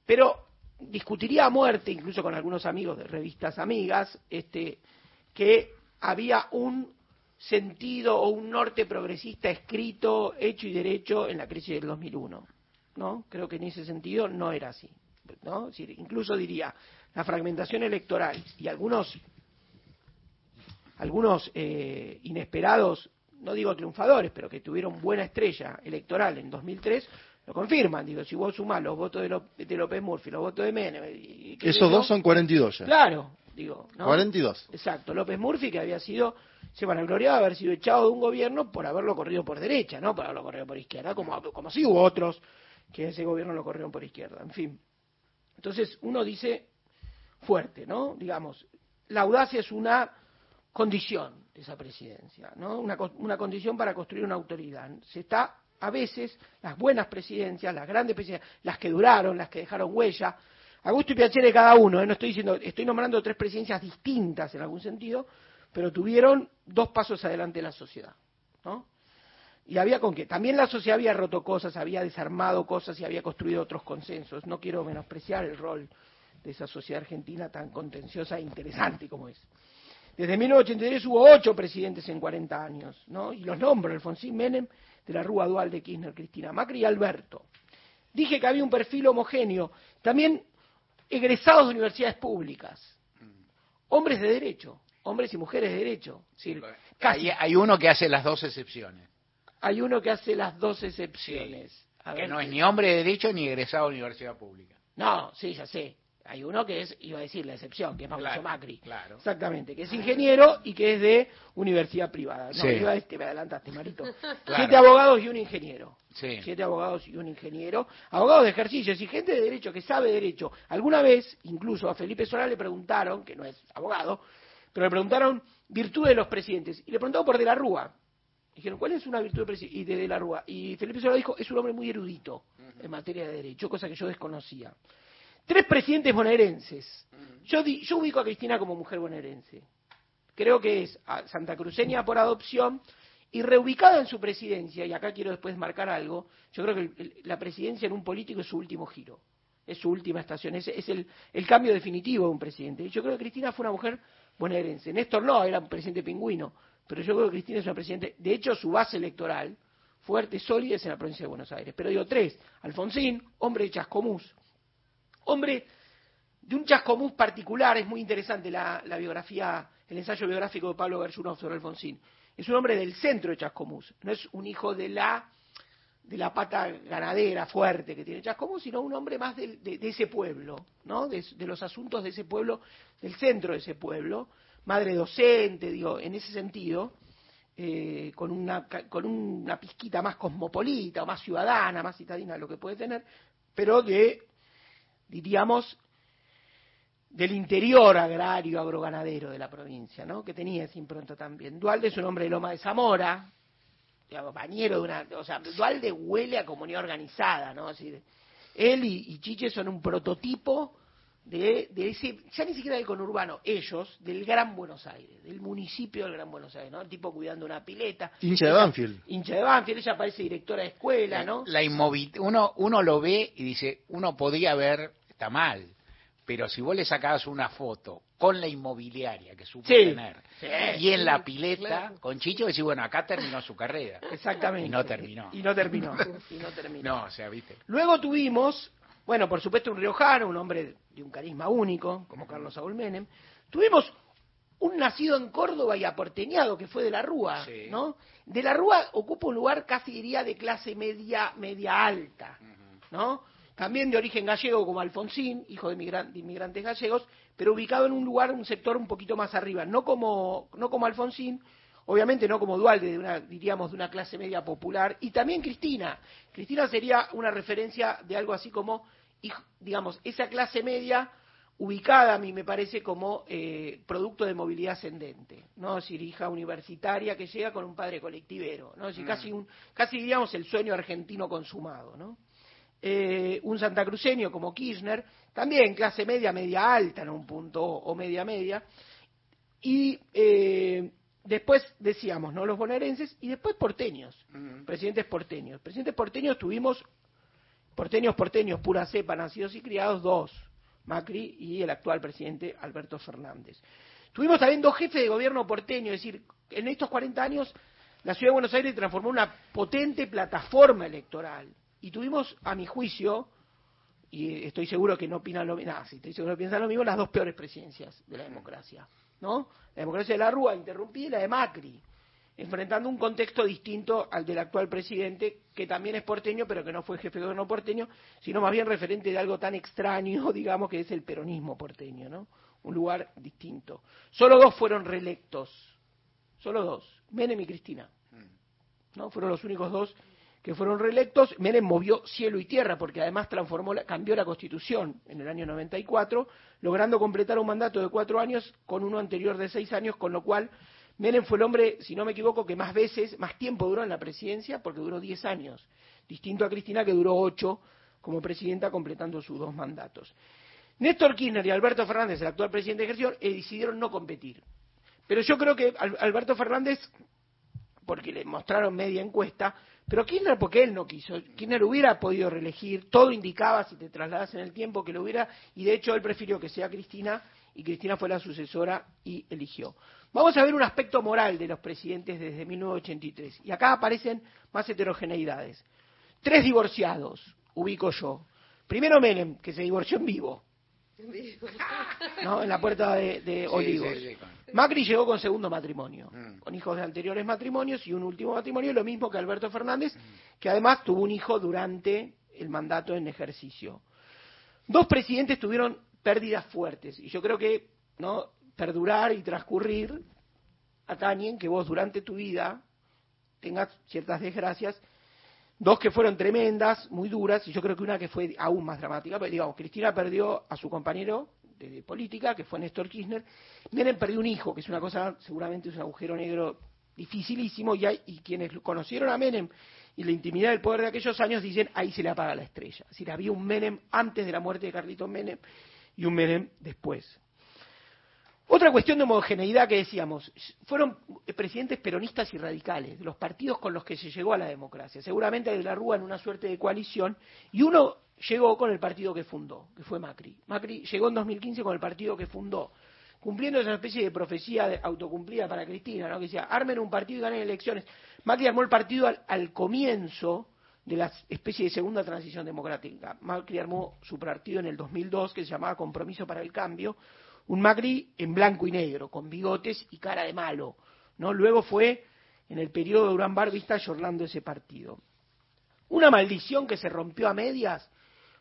pero discutiría a muerte, incluso con algunos amigos de revistas amigas, este, que había un sentido o un norte progresista escrito, hecho y derecho en la crisis del 2001. ¿no? Creo que en ese sentido no era así. ¿no? incluso diría, la fragmentación electoral y algunos, algunos eh, inesperados, no digo triunfadores, pero que tuvieron buena estrella electoral en 2003, lo confirman, digo, si vos sumás los votos de, de López Murphy, los votos de Menem... Esos dos son 42 ya. Claro, digo. ¿no? 42. Exacto, López Murphy que había sido, se van a gloriar haber sido echado de un gobierno por haberlo corrido por derecha, no por haberlo corrido por izquierda, como, como si hubo otros que ese gobierno lo corrieron por izquierda, en fin. Entonces uno dice fuerte, ¿no? Digamos, la audacia es una condición de esa presidencia, ¿no? Una, condición para construir una autoridad. Se está a veces las buenas presidencias, las grandes presidencias, las que duraron, las que dejaron huella, a gusto y de cada uno, ¿eh? no estoy diciendo, estoy nombrando tres presidencias distintas en algún sentido, pero tuvieron dos pasos adelante la sociedad, ¿no? Y había con que también la sociedad había roto cosas, había desarmado cosas y había construido otros consensos. No quiero menospreciar el rol de esa sociedad argentina tan contenciosa e interesante como es. Desde 1983 hubo ocho presidentes en 40 años, ¿no? Y los nombro, Alfonsín Menem, de la Rúa Dual de Kirchner, Cristina Macri y Alberto. Dije que había un perfil homogéneo, también egresados de universidades públicas, hombres de derecho, hombres y mujeres de derecho. hay, uno que hace las dos excepciones. Hay uno que hace las dos excepciones. que no es ni hombre de derecho ni egresado de universidad pública. No, sí, ya sé. Hay uno que es, iba a decir la excepción, que es Mauricio Macri. Claro. Exactamente, que es ingeniero y que es de universidad privada. No, iba a este, me adelantaste, Marito. Siete abogados y un ingeniero. Siete abogados y un ingeniero. Abogados de ejercicio, y gente de derecho que sabe derecho. Alguna vez, incluso a Felipe Solá le preguntaron, que no es abogado, pero le preguntaron virtud de los presidentes. Y le preguntaron por De la Rúa. Dijeron, ¿cuál es una virtud de, de, de la Rúa? Y Felipe Solá dijo, es un hombre muy erudito en materia de derecho, cosa que yo desconocía. Tres presidentes bonaerenses. Yo, yo ubico a Cristina como mujer bonaerense. Creo que es santacruceña por adopción y reubicada en su presidencia, y acá quiero después marcar algo, yo creo que la presidencia en un político es su último giro, es su última estación, es, es el, el, cambio definitivo de un presidente. Yo creo que Cristina fue una mujer bonaerense. Néstor no, era un presidente pingüino, pero yo creo que Cristina es una presidente, de hecho su base electoral, fuerte, sólida, es en la provincia de Buenos Aires. Pero digo tres, Alfonsín, hombre de Chascomús, hombre de un chascomús particular, es muy interesante la, biografía, el ensayo biográfico de Pablo Gershunov sobre Alfonsín. Es un hombre del centro de Chascomús, no es un hijo de la de la pata ganadera fuerte que tiene Chascomús, sino un hombre más de, ese pueblo, ¿no? De, los asuntos de ese pueblo, del centro de ese pueblo, madre docente, digo, en ese sentido, eh, con, una, con una pizquita más cosmopolita o más ciudadana, más citadina, lo que puede tener, pero de, diríamos, del interior agrario, agroganadero de la provincia, ¿no? que tenía ese impronto también. Dualde es un hombre de Loma de Zamora, digamos, bañero de una... O sea, Dualde huele a comunidad organizada, ¿no? Así él y, Chiche son un prototipo de, de, ese, ya ni siquiera del conurbano, ellos, del Gran Buenos Aires, del municipio del Gran Buenos Aires, ¿no? El tipo cuidando una pileta. Hincha de Banfield. Hincha de Banfield, ella parece directora de escuela, ¿no? La uno, uno lo ve y dice, uno podía ver, está mal, pero si vos le sacabas una foto con la inmobiliaria que supo tener y en la pileta con Chicho decís bueno acá terminó su carrera exactamente. Y no terminó. Y no terminó. Y no terminó. No o sea viste. Luego tuvimos bueno por supuesto un riojano un hombre de un carisma único como Carlos Saúl Menem. Tuvimos un nacido en Córdoba y aporteñado que fue de la Rúa, ¿no? De la Rúa ocupa un lugar casi diría de clase media media alta, ¿no? También de origen gallego como Alfonsín, hijo de, inmigrantes gallegos, pero ubicado en un lugar, un sector un poquito más arriba, no como, no como Alfonsín, obviamente no como Dualde, de una, diríamos de una clase media popular, y también Cristina. Cristina sería una referencia de algo así como, digamos, esa clase media ubicada a mí me parece como eh, producto de movilidad ascendente, ¿no? Es decir, hija universitaria que llega con un padre colectivero, ¿no? Es decir, mm. casi, un, casi diríamos el sueño argentino consumado, ¿no? Eh, un santacruceño como Kirchner, también clase media, media alta en un punto, o media media, y eh, después decíamos, ¿no? Los bonaerenses, y después porteños, presidentes porteños. Presidentes porteños tuvimos, porteños, porteños, pura cepa, nacidos y criados, dos, Macri y el actual presidente Alberto Fernández. Tuvimos también dos jefes de gobierno porteño, es decir, en estos 40 años la ciudad de Buenos Aires transformó una potente plataforma electoral y tuvimos, a mi juicio, y estoy seguro que no opinan lo mismo, sí, estoy seguro que piensan lo mismo, las dos peores presidencias de la democracia. ¿no? La democracia de la Rúa interrumpida y la de Macri, enfrentando un contexto distinto al del actual presidente, que también es porteño, pero que no fue jefe de gobierno porteño, sino más bien referente de algo tan extraño, digamos, que es el peronismo porteño, ¿no? Un lugar distinto. Solo dos fueron reelectos, solo dos, Menem y Cristina. ¿no? Fueron los únicos dos que fueron reelectos, Menem movió cielo y tierra, porque además transformó, cambió la constitución en el año 94, logrando completar un mandato de cuatro años con uno anterior de seis años, con lo cual Menem fue el hombre, si no me equivoco, que más veces, más tiempo duró en la presidencia, porque duró diez años, distinto a Cristina, que duró ocho como presidenta, completando sus dos mandatos. Néstor Kirchner y Alberto Fernández, el actual presidente de ejercicio, eh, decidieron no competir. Pero yo creo que Alberto Fernández, porque le mostraron media encuesta, pero Kirchner, porque él no quiso, Kirchner hubiera podido reelegir, todo indicaba, si te trasladas en el tiempo, que lo hubiera, y de hecho él prefirió que sea Cristina, y Cristina fue la sucesora y eligió. Vamos a ver un aspecto moral de los presidentes desde 1983, y acá aparecen más heterogeneidades. Tres divorciados, ubico yo. Primero Menem, que se divorció en vivo, ¿no? en la puerta de, Olivos. Macri llegó con segundo matrimonio, mm. con hijos de anteriores matrimonios y un último matrimonio, lo mismo que Alberto Fernández, mm. que además tuvo un hijo durante el mandato en ejercicio. Dos presidentes tuvieron pérdidas fuertes y yo creo que no perdurar y transcurrir atañen que vos durante tu vida tengas ciertas desgracias Dos que fueron tremendas, muy duras, y yo creo que una que fue aún más dramática, porque digamos, Cristina perdió a su compañero de, política, que fue Néstor Kirchner, Menem perdió un hijo, que es una cosa, seguramente es un agujero negro dificilísimo, y, hay, y quienes conocieron a Menem y la intimidad del poder de aquellos años dicen, ahí se le apaga la estrella. Es decir, había un Menem antes de la muerte de Carlitos Menem y un Menem después. Otra cuestión de homogeneidad que decíamos, fueron presidentes peronistas y radicales, los partidos con los que se llegó a la democracia. Seguramente de la Rúa en una suerte de coalición, y uno llegó con el partido que fundó, que fue Macri. Macri llegó en 2015 con el partido que fundó, cumpliendo esa especie de profecía autocumplida para Cristina, ¿no? que decía, armen un partido y ganen elecciones. Macri armó el partido al, al comienzo de la especie de segunda transición democrática. Macri armó su partido en el 2002 que se llamaba Compromiso para el Cambio, un Macri en blanco y negro, con bigotes y cara de malo. ¿no? Luego fue, en el periodo de Durán Barbista, llorando ese partido. Una maldición que se rompió a medias.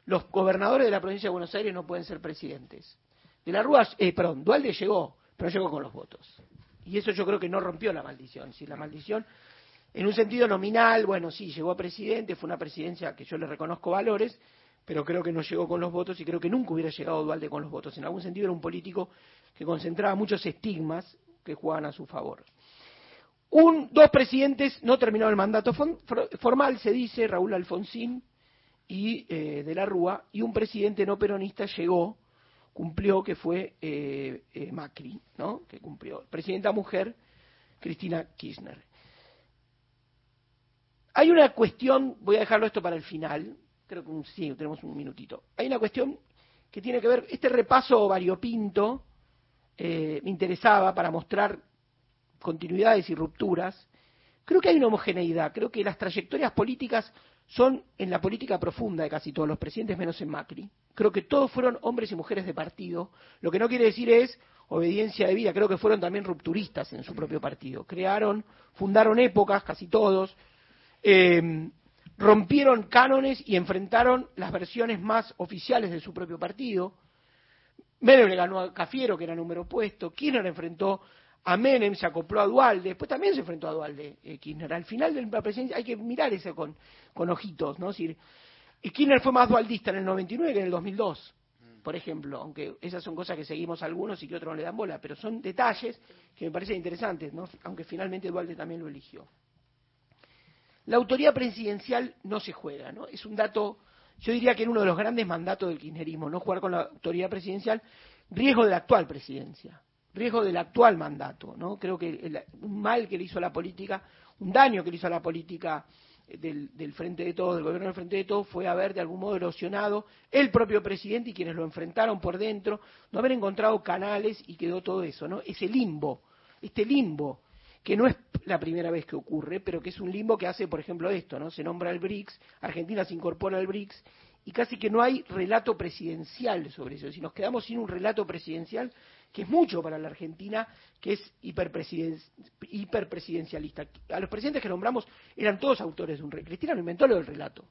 Los gobernadores de la provincia de Buenos Aires no pueden ser presidentes. De la Rúa, eh, perdón, Dualde llegó, pero llegó con los votos. Y eso yo creo que no rompió la maldición. Si la maldición en un sentido nominal, bueno, sí, llegó a presidente, fue una presidencia que yo le reconozco valores, pero creo que no llegó con los votos y creo que nunca hubiera llegado Dualde con los votos. En algún sentido era un político que concentraba muchos estigmas que jugaban a su favor. Un, dos presidentes no terminaron el mandato formal, se dice, Raúl Alfonsín y eh, de la Rúa, y un presidente no peronista llegó, cumplió, que fue eh, eh, Macri, ¿no? Que cumplió. Presidenta mujer, Cristina Kirchner. Hay una cuestión, voy a dejarlo esto para el final, creo que sí, tenemos un minutito. Hay una cuestión que tiene que ver, este repaso variopinto me interesaba para mostrar continuidades y rupturas. Creo que hay una homogeneidad, creo que las trayectorias políticas son en la política profunda de casi todos los presidentes, menos en Macri. Creo que todos fueron hombres y mujeres de partido. Lo que no quiere decir es obediencia de vida, creo que fueron también rupturistas en su propio partido. Crearon, fundaron épocas, casi todos, eh, rompieron cánones y enfrentaron las versiones más oficiales de su propio partido. Menem le ganó a Cafiero, que era número opuesto. Kirchner enfrentó a Menem, se acopló a Dualde. Después también se enfrentó a Dualde, eh, Kirchner. Al final de la presidencia hay que mirar eso con, con ojitos, ¿no? decir, y Kirchner fue más dualdista en el 99 que en el 2002, por ejemplo, aunque esas son cosas que seguimos algunos y que otros no le dan bola, pero son detalles que me parecen interesantes, ¿no? aunque finalmente Dualde también lo eligió. La autoridad presidencial no se juega, ¿no? Es un dato, yo diría que era uno de los grandes mandatos del kirchnerismo, no jugar con la autoridad presidencial, riesgo de la actual presidencia, riesgo del actual mandato, ¿no? Creo que un mal que le hizo a la política, un daño que le hizo a la política del, del, Frente de Todos, del gobierno del Frente de Todos, fue haber de algún modo erosionado el propio presidente y quienes lo enfrentaron por dentro, no haber encontrado canales y quedó todo eso, ¿no? Ese limbo, este limbo que no es la primera vez que ocurre, pero que es un limbo que hace, por ejemplo, esto, ¿no? Se nombra el BRICS, Argentina se incorpora al BRICS y casi que no hay relato presidencial sobre eso. Si nos quedamos sin un relato presidencial, que es mucho para la Argentina, que es hiperpresidencialista. A los presidentes que nombramos eran todos autores de un relato. Cristina no inventó lo del relato.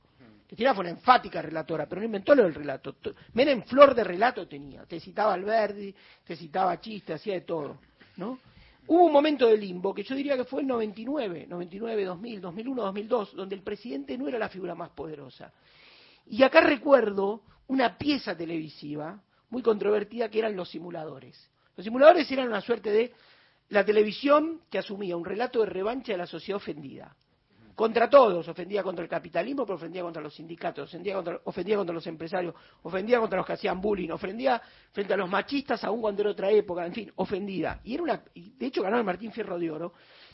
Cristina fue una enfática relatora, pero no inventó lo del relato. Menem flor de relato tenía. Te citaba Alberdi, te citaba Chiste, hacía de todo, ¿no? Hubo un momento de limbo que yo diría que fue el 99, 99, 2000, 2001, 2002, donde el presidente no era la figura más poderosa. Y acá recuerdo una pieza televisiva muy controvertida que eran los simuladores. Los simuladores eran una suerte de la televisión que asumía un relato de revancha de la sociedad ofendida contra todos, ofendía contra el capitalismo, pero ofendía contra los sindicatos, ofendía contra, ofendía contra los empresarios, ofendía contra los que hacían bullying, ofendía frente a los machistas aún cuando era otra época, en fin, ofendida. Y era una, de hecho ganó el Martín Fierro de Oro.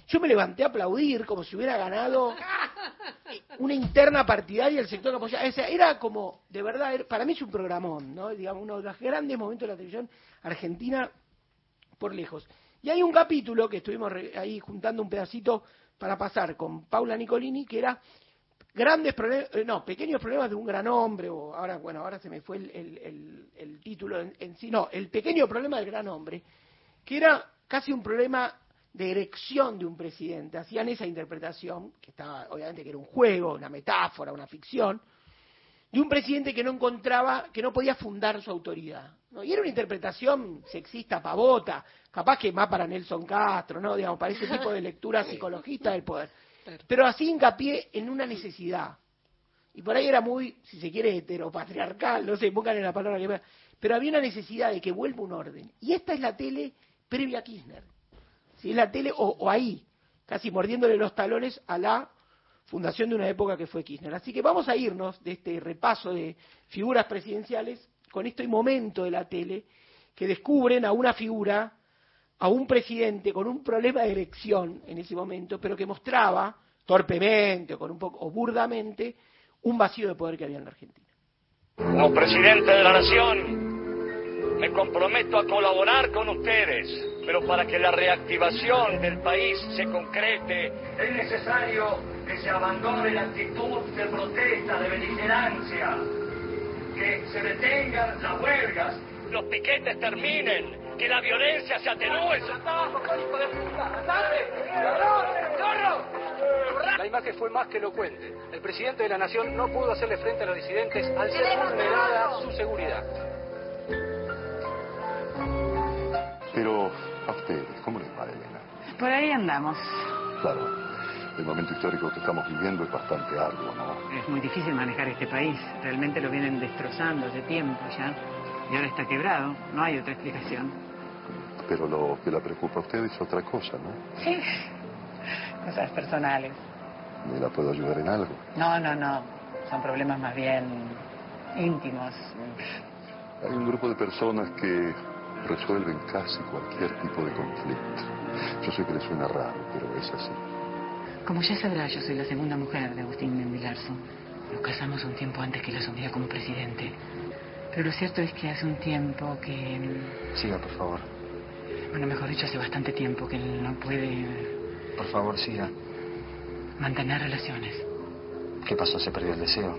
Yo me levanté a aplaudir como si hubiera ganado una interna partidaria del sector que apoyaba. era como, de verdad, para mí es un programón, ¿no? Digamos, uno de los grandes momentos de la televisión argentina por lejos. Y hay un capítulo que estuvimos ahí juntando un pedacito para pasar con Paula Nicolini, que era grandes problemas, eh, no, pequeños problemas de un gran hombre, o ahora, bueno, ahora se me fue el, título en, sí, no, el pequeño problema del gran hombre, que era casi un problema de erección de un presidente. Hacían esa interpretación, que estaba, obviamente, que era un juego, una metáfora, una ficción, de un presidente que no encontraba, que no podía fundar su autoridad. Y era una interpretación sexista, pavota, capaz que más para Nelson Castro, ¿no? Digamos, para ese tipo de lectura psicologista del poder. Pero así hincapié en una necesidad. Y por ahí era muy, si se quiere, heteropatriarcal, no sé, pongan en la palabra que Pero había una necesidad de que vuelva un orden. Y esta es la tele previa a Kirchner. Si es la tele, o, ahí, casi mordiéndole los talones a la fundación de una época que fue Kirchner. Así que vamos a irnos de este repaso de figuras presidenciales con este momento de la tele que descubren a una figura a un presidente con un problema de elección en ese momento, pero que mostraba torpemente o, con un poco, o burdamente un vacío de poder que había en la Argentina. Como presidente de la Nación, me comprometo a colaborar con ustedes Pero para que la reactivación del país se concrete, es necesario que se abandone la actitud de protesta, de beligerancia, que se detengan las huelgas, los piquetes terminen, que la violencia se atenúe. La imagen fue más que elocuente. El presidente de la Nación no pudo hacerle frente a los disidentes al ser vulnerada su seguridad. Pero a ustedes, ¿cómo les va, Elena? Por ahí andamos. Claro, el momento histórico que estamos viviendo es bastante arduo, ¿no? Es muy difícil manejar este país. Realmente lo vienen destrozando hace tiempo ya. Y ahora está quebrado. No hay otra explicación. Pero lo que la preocupa a usted es otra cosa, ¿no? Sí. Cosas personales. ¿Me la puedo ayudar en algo? No, no, no. Son problemas más bien íntimos. Hay un grupo de personas que resuelven casi cualquier tipo de conflicto. Yo sé que le suena raro, pero es así. Como ya sabrá, yo soy la segunda mujer de Agustín Mendilarzo. Nos casamos un tiempo antes que él asumía como presidente. Pero lo cierto es que hace un tiempo que... Siga, por favor. Bueno, mejor dicho, hace bastante tiempo que él no puede... Por favor, siga. Mantener relaciones. ¿Qué pasó? ¿Se perdió el deseo?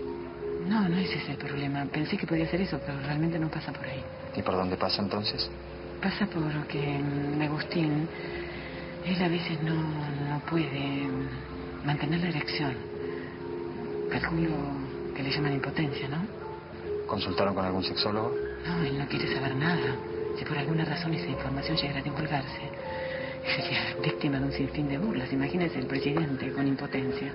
No, no es ese el problema. Pensé que podía ser eso, pero realmente no pasa por ahí. ¿Y por dónde pasa entonces? Pasa por que Agustín, él a veces no, no puede mantener la erección. Calculo que le llaman impotencia, ¿no? ¿Consultaron con algún sexólogo? No, él no quiere saber nada. Si por alguna razón esa información llegara a divulgarse, sería víctima de un sinfín de burlas. Imagínese el presidente con impotencia.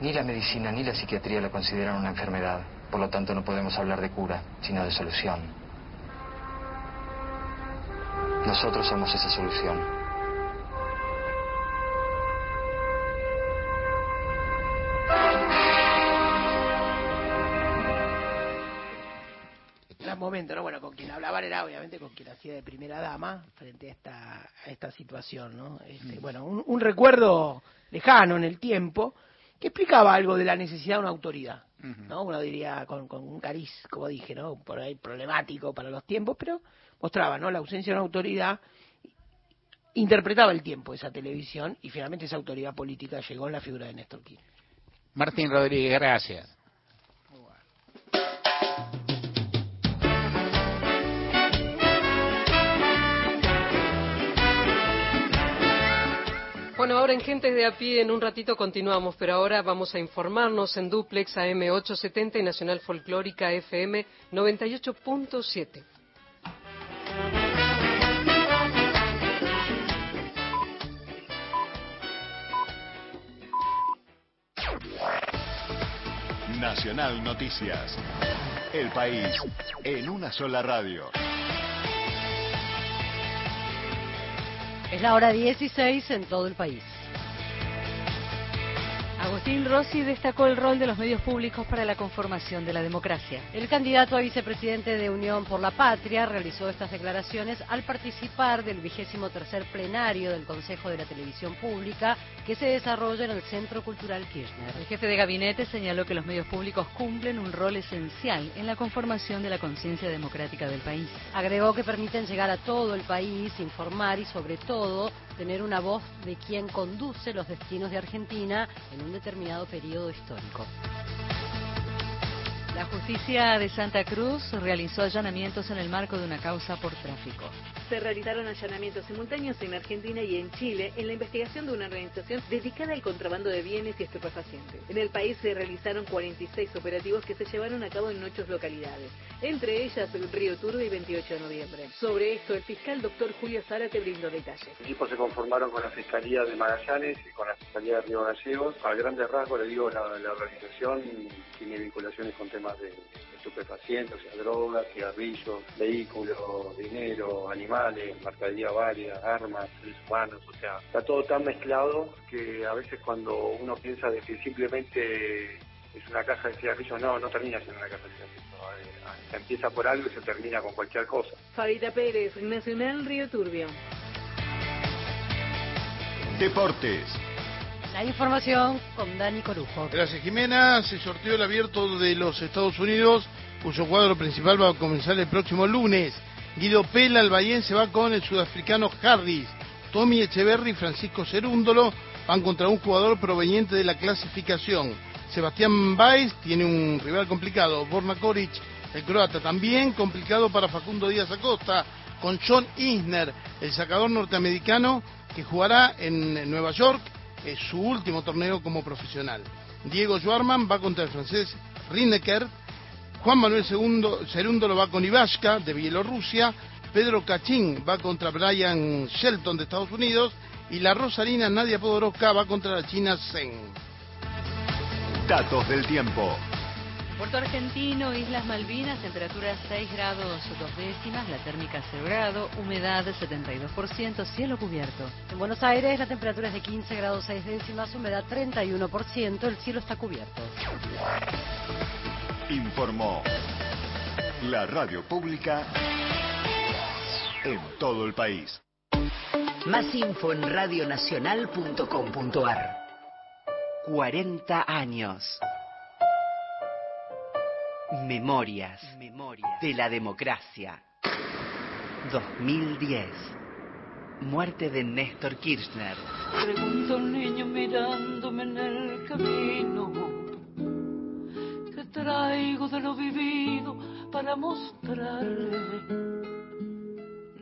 Ni la medicina ni la psiquiatría lo consideran una enfermedad. Por lo tanto, no podemos hablar de cura, sino de solución. Nosotros somos esa solución. Gran momento, ¿no? Bueno, con quien hablaban era obviamente con quien hacía de primera dama frente a esta, a esta situación, ¿no? Este, bueno, un, un recuerdo lejano en el tiempo que explicaba algo de la necesidad de una autoridad, ¿no? Uno diría con, con un cariz, como dije, ¿no? Por ahí problemático para los tiempos, pero mostraba, ¿no? La ausencia de una autoridad interpretaba el tiempo esa televisión y finalmente esa autoridad política llegó en la figura de Néstor Kirchner. Martín Rodríguez, gracias. Bueno, ahora en Gentes de a pie, en un ratito continuamos, pero ahora vamos a informarnos en Duplex AM 870 y Nacional Folclórica FM 98.7. Nacional Noticias. El país en una sola radio. Es la hora 16 en todo el país. Agustín Rossi destacó el rol de los medios públicos para la conformación de la democracia. El candidato a vicepresidente de Unión por la Patria realizó estas declaraciones al participar del vigésimo tercer plenario del Consejo de la Televisión Pública que se desarrolla en el Centro Cultural Kirchner. El jefe de gabinete señaló que los medios públicos cumplen un rol esencial en la conformación de la conciencia democrática del país. Agregó que permiten llegar a todo el país, informar y sobre todo tener una voz de quien conduce los destinos de Argentina en un determinado periodo histórico. La justicia de Santa Cruz realizó allanamientos en el marco de una causa por tráfico. Se realizaron allanamientos simultáneos en Argentina y en Chile en la investigación de una organización dedicada al contrabando de bienes y estupefacientes. En el país se realizaron 46 operativos que se llevaron a cabo en ocho localidades, entre ellas el Río Turbio y 28 de noviembre. Sobre esto, el fiscal doctor Julio Zárate brindó detalles. Los equipos se conformaron con la Fiscalía de Magallanes y con la Fiscalía de Río Gallegos. A grandes rasgos, le digo, la, la organización tiene vinculaciones con temas de estupefacientes, o sea, drogas, cigarrillos, vehículos, dinero, animales, mercadería válida, armas, seres humanos, o sea, está todo tan mezclado que a veces cuando uno piensa de que simplemente es una caja de cigarrillos, no, no termina siendo una caja de cigarrillos. eh, Se empieza por algo y se termina con cualquier cosa. Fabita Pérez, Nacional Río Turbio. Deportes. La información con Dani Corujo. Gracias Jimena, se sorteó el abierto de los Estados Unidos, cuyo cuadro principal va a comenzar el próximo lunes. Guido Pela, el bahiense, va con el sudafricano Harris. Tommy Echeverry y Francisco Cerúndolo van contra un jugador proveniente de la clasificación. Sebastián Baez tiene un rival complicado. Borna Koric, el croata, también complicado para Facundo Díaz Acosta, con John Isner, el sacador norteamericano que jugará en Nueva York es su último torneo como profesional. Diego Schwarman va contra el francés Rineker, Juan Manuel Segundo lo va con Ivashka de Bielorrusia, Pedro Cachín va contra Brian Shelton de Estados Unidos y la rosarina Nadia Podoroska va contra la china Zheng. Datos del tiempo. Puerto Argentino, Islas Malvinas, temperatura 6 grados 2 décimas, la térmica 0 grado, humedad 72%, cielo cubierto. En Buenos Aires la temperatura es de 15 grados 6 décimas, humedad 31%, el cielo está cubierto. Informó la radio pública en todo el país. Más info en radionacional.com.ar 40 años. Memorias, de la democracia. 2010. Muerte de Néstor Kirchner. Pregunta un niño mirándome en el camino. ¿Qué traigo de lo vivido para mostrarle?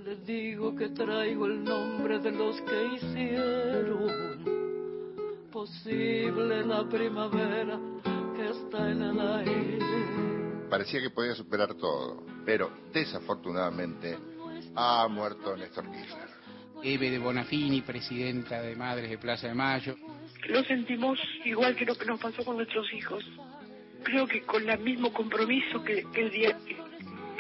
Le digo que traigo el nombre de los que hicieron posible la primavera que está en el aire parecía que podía superar todo, pero desafortunadamente ha muerto Néstor Kirchner. Eve de Bonafini, presidenta de Madres de Plaza de Mayo. Lo sentimos igual que lo que nos pasó con nuestros hijos. Creo que con el mismo compromiso que, el día que,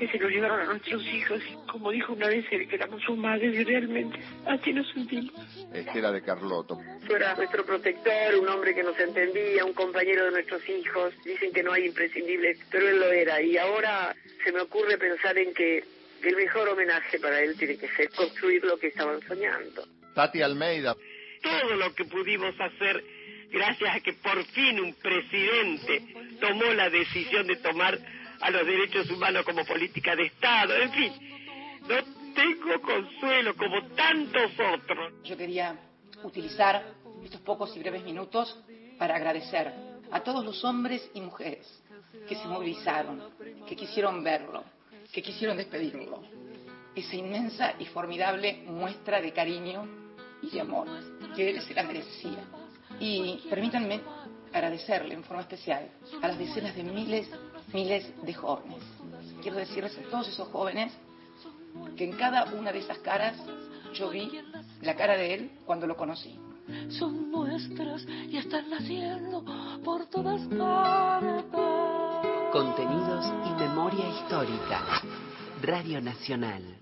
se nos llegaron a nuestros hijos, como dijo una vez el que éramos sus madres, y realmente así nos sentimos. Es que era de Carlotto era nuestro protector, un hombre que nos entendía, un compañero de nuestros hijos. Dicen que no hay imprescindibles, pero él lo era. Y ahora se me ocurre pensar en que el mejor homenaje para él tiene que ser construir lo que estaban soñando. Tati Almeida. Todo lo que pudimos hacer gracias a que por fin un presidente tomó la decisión de tomar a los derechos humanos como política de Estado. En fin, no tengo consuelo como tantos otros. Yo quería utilizar estos pocos y breves minutos para agradecer a todos los hombres y mujeres que se movilizaron, que quisieron verlo, que quisieron despedirlo. Esa inmensa y formidable muestra de cariño y de amor que él se la merecía. Y permítanme agradecerle en forma especial a las decenas de miles, miles de jóvenes. Quiero decirles a todos esos jóvenes que en cada una de esas caras yo vi la cara de él cuando lo conocí. Son nuestras y están naciendo por todas partes. Contenidos y memoria histórica. Radio Nacional.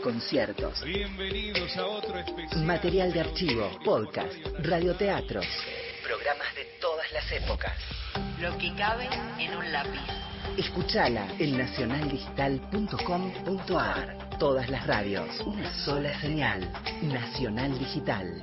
conciertos. Bienvenidos a otro especial. Material de archivo, podcast, radioteatros. Programas de todas las épocas. Lo que cabe en un lápiz. Escuchala en nacionaldigital.com.ar. Todas las radios, una sola señal. Nacional Digital.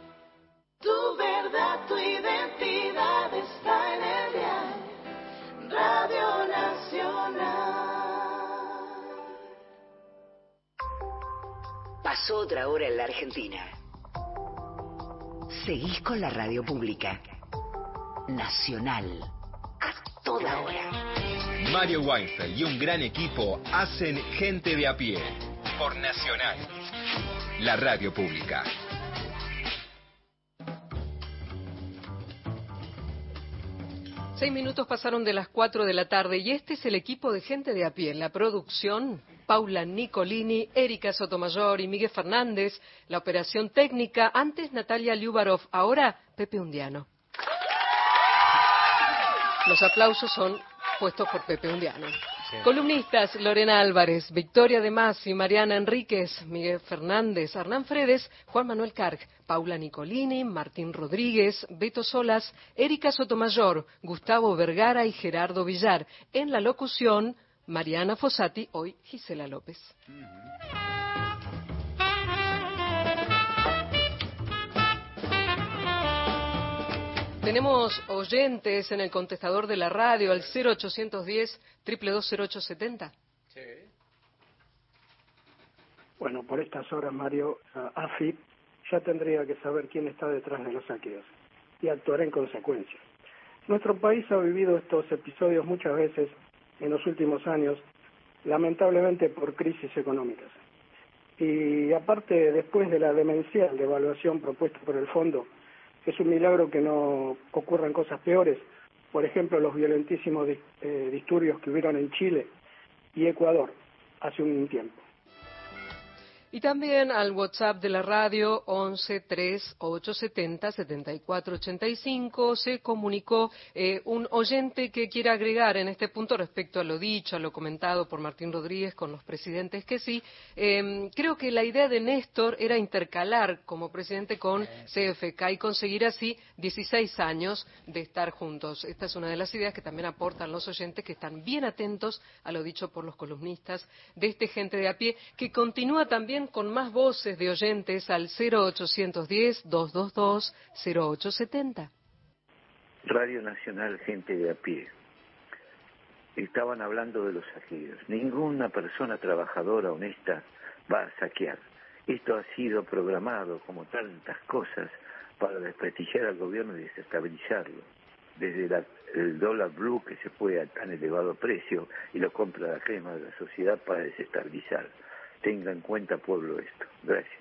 Tu verdad, tu identidad está en el dial. Radio Nacional. Pasó otra hora en la Argentina. Seguís con la radio pública. Nacional. A toda hora. Mario Weinfeld y un gran equipo hacen Gente de a pie por Nacional, la radio pública. Seis minutos pasaron de las cuatro de la tarde y este es el equipo de gente de a pie. La producción, Paula Nicolini, Erika Sotomayor y Miguel Fernández. La operación técnica, antes Natalia Liubarov, ahora Pepe Undiano. Los aplausos son puestos por Pepe Undiano. Columnistas, Lorena Álvarez, Victoria de Masi, Mariana Enríquez, Miguel Fernández, Hernán Fredes, Juan Manuel Carg, Paula Nicolini, Martín Rodríguez, Beto Solas, Erika Sotomayor, Gustavo Vergara y Gerardo Villar. En la locución, Mariana Fossati, hoy Gisela López. Tenemos oyentes en el contestador de la radio al 0810 222 Bueno, por estas horas, Mario, AFI ya tendría que saber quién está detrás de los saqueos y actuar en consecuencia. Nuestro país ha vivido estos episodios muchas veces en los últimos años, lamentablemente por crisis económicas. Y aparte, después de la demencial devaluación propuesta por el Fondo, es un milagro que no ocurran cosas peores. Por ejemplo, los violentísimos eh, disturbios que hubieron en Chile y Ecuador hace un tiempo. Y también al WhatsApp de la radio 11 3 870 7485 se comunicó eh, un oyente que quiere agregar en este punto respecto a lo dicho, a lo comentado por Martín Rodríguez con los presidentes que sí. Em, creo que la idea de Néstor era intercalar como presidente con CFK y conseguir así 16 años de estar juntos. Esta es una de las ideas que también aportan los oyentes que están bien atentos a lo dicho por los columnistas de este gente de a pie que continúa también con más voces de oyentes al 0810-222-0870. Radio Nacional, gente de a pie. Estaban hablando de los saqueos. Ninguna persona trabajadora honesta va a saquear. Esto ha sido programado, como tantas cosas, para desprestigiar al gobierno y desestabilizarlo. Desde el dólar blue que se fue a tan elevado precio y lo compra la crema de la sociedad para desestabilizar tenga en cuenta pueblo esto. Gracias.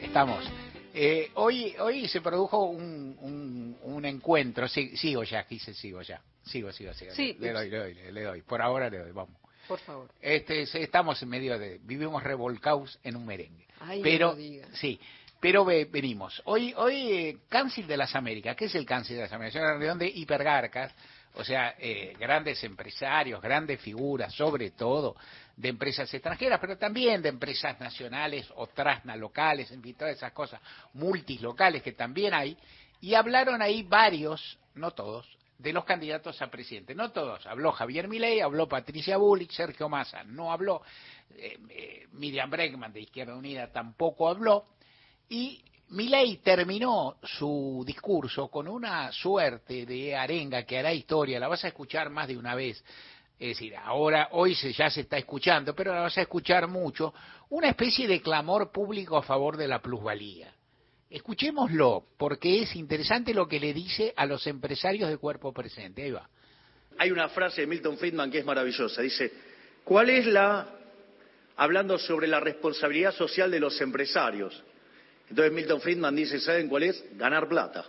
Estamos. Eh, hoy hoy se produjo un, un, encuentro. sigo ya, quise, sigo ya. Sigo, sigo, sigo. Sí, le, doy, le doy, le doy. Por ahora le doy, vamos. Por favor. Este, estamos en medio de, vivimos revolcados en un merengue. Ay, pero, no sí, pero venimos. Hoy, hoy eh, Cáncer de las Américas. ¿Qué es el Cáncer de las Américas? Es una reunión de hipergarcas o sea, eh, grandes empresarios, grandes figuras, sobre todo de empresas extranjeras, pero también de empresas nacionales o transnalocales, en fin, todas esas cosas, multilocales que también hay, y hablaron ahí varios, no todos, de los candidatos a presidente. No todos. Habló Javier Milei, habló Patricia Bullich, Sergio Massa no habló, eh, eh, Miriam Bregman de Izquierda Unida tampoco habló, y Milei terminó su discurso con una suerte de arenga que hará historia, la vas a escuchar más de una vez. Es decir, ahora, hoy se, ya se está escuchando, pero la vas a escuchar mucho, una especie de clamor público a favor de la plusvalía. Escuchémoslo, porque es interesante lo que le dice a los empresarios de cuerpo presente. Ahí va. Hay una frase de Milton Friedman que es maravillosa. Dice, ¿cuál es la, hablando sobre la responsabilidad social de los empresarios? Entonces Milton Friedman dice, ¿saben cuál es? Ganar plata.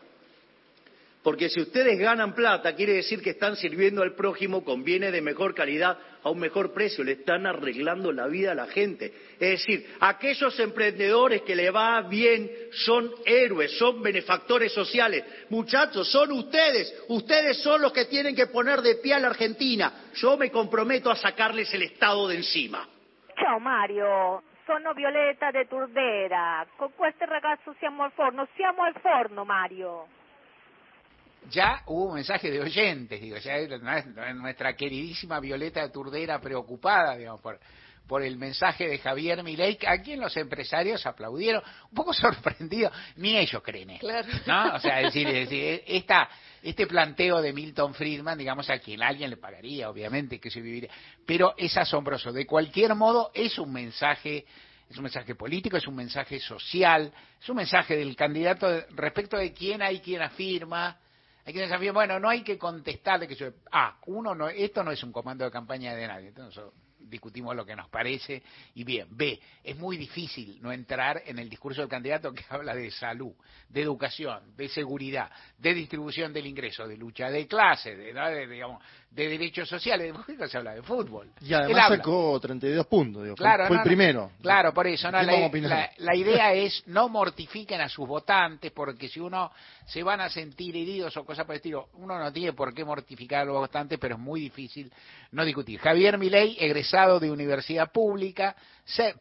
Porque si ustedes ganan plata, quiere decir que están sirviendo al prójimo con bienes de mejor calidad a un mejor precio, le están arreglando la vida a la gente. Es decir, aquellos emprendedores que le va bien son héroes, son benefactores sociales. Muchachos, son ustedes, ustedes son los que tienen que poner de pie a la Argentina. Yo me comprometo a sacarles el Estado de encima. Chao Mario, sono Violeta de Turdera. Con este ragazzo siamo al forno, siamo al forno, Mario. Ya hubo un mensaje de oyentes, digo, ya nuestra queridísima Violeta de Turdera preocupada, digamos, por, por el mensaje de Javier Milei, a quien los empresarios aplaudieron, un poco sorprendidos, ni ellos creen esto, ¿no? O sea, es decir, esta, este planteo de Milton Friedman, digamos, a quien alguien le pagaría, obviamente, que se viviría, pero es asombroso. De cualquier modo, es un mensaje es un mensaje político, es un mensaje social, es un mensaje del candidato respecto de quién hay quien afirma, hay quienes afirman, bueno, no hay que contestar de que yo, ah, uno no, esto no es un comando de campaña de nadie, entonces discutimos lo que nos parece y bien. B, es muy difícil no entrar en el discurso del candidato que habla de salud, de educación, de seguridad, de distribución del ingreso, de lucha de clase, de, digamos, de derechos sociales. ¿De se habla? De fútbol. Y además sacó 32 puntos, digo, claro, fue, el primero. Claro, por eso. No, la, la idea es no mortifiquen a sus votantes porque si uno se van a sentir heridos o cosas por el estilo, uno no tiene por qué mortificar a los votantes, pero es muy difícil no discutir. Javier Milei, egresado de universidad pública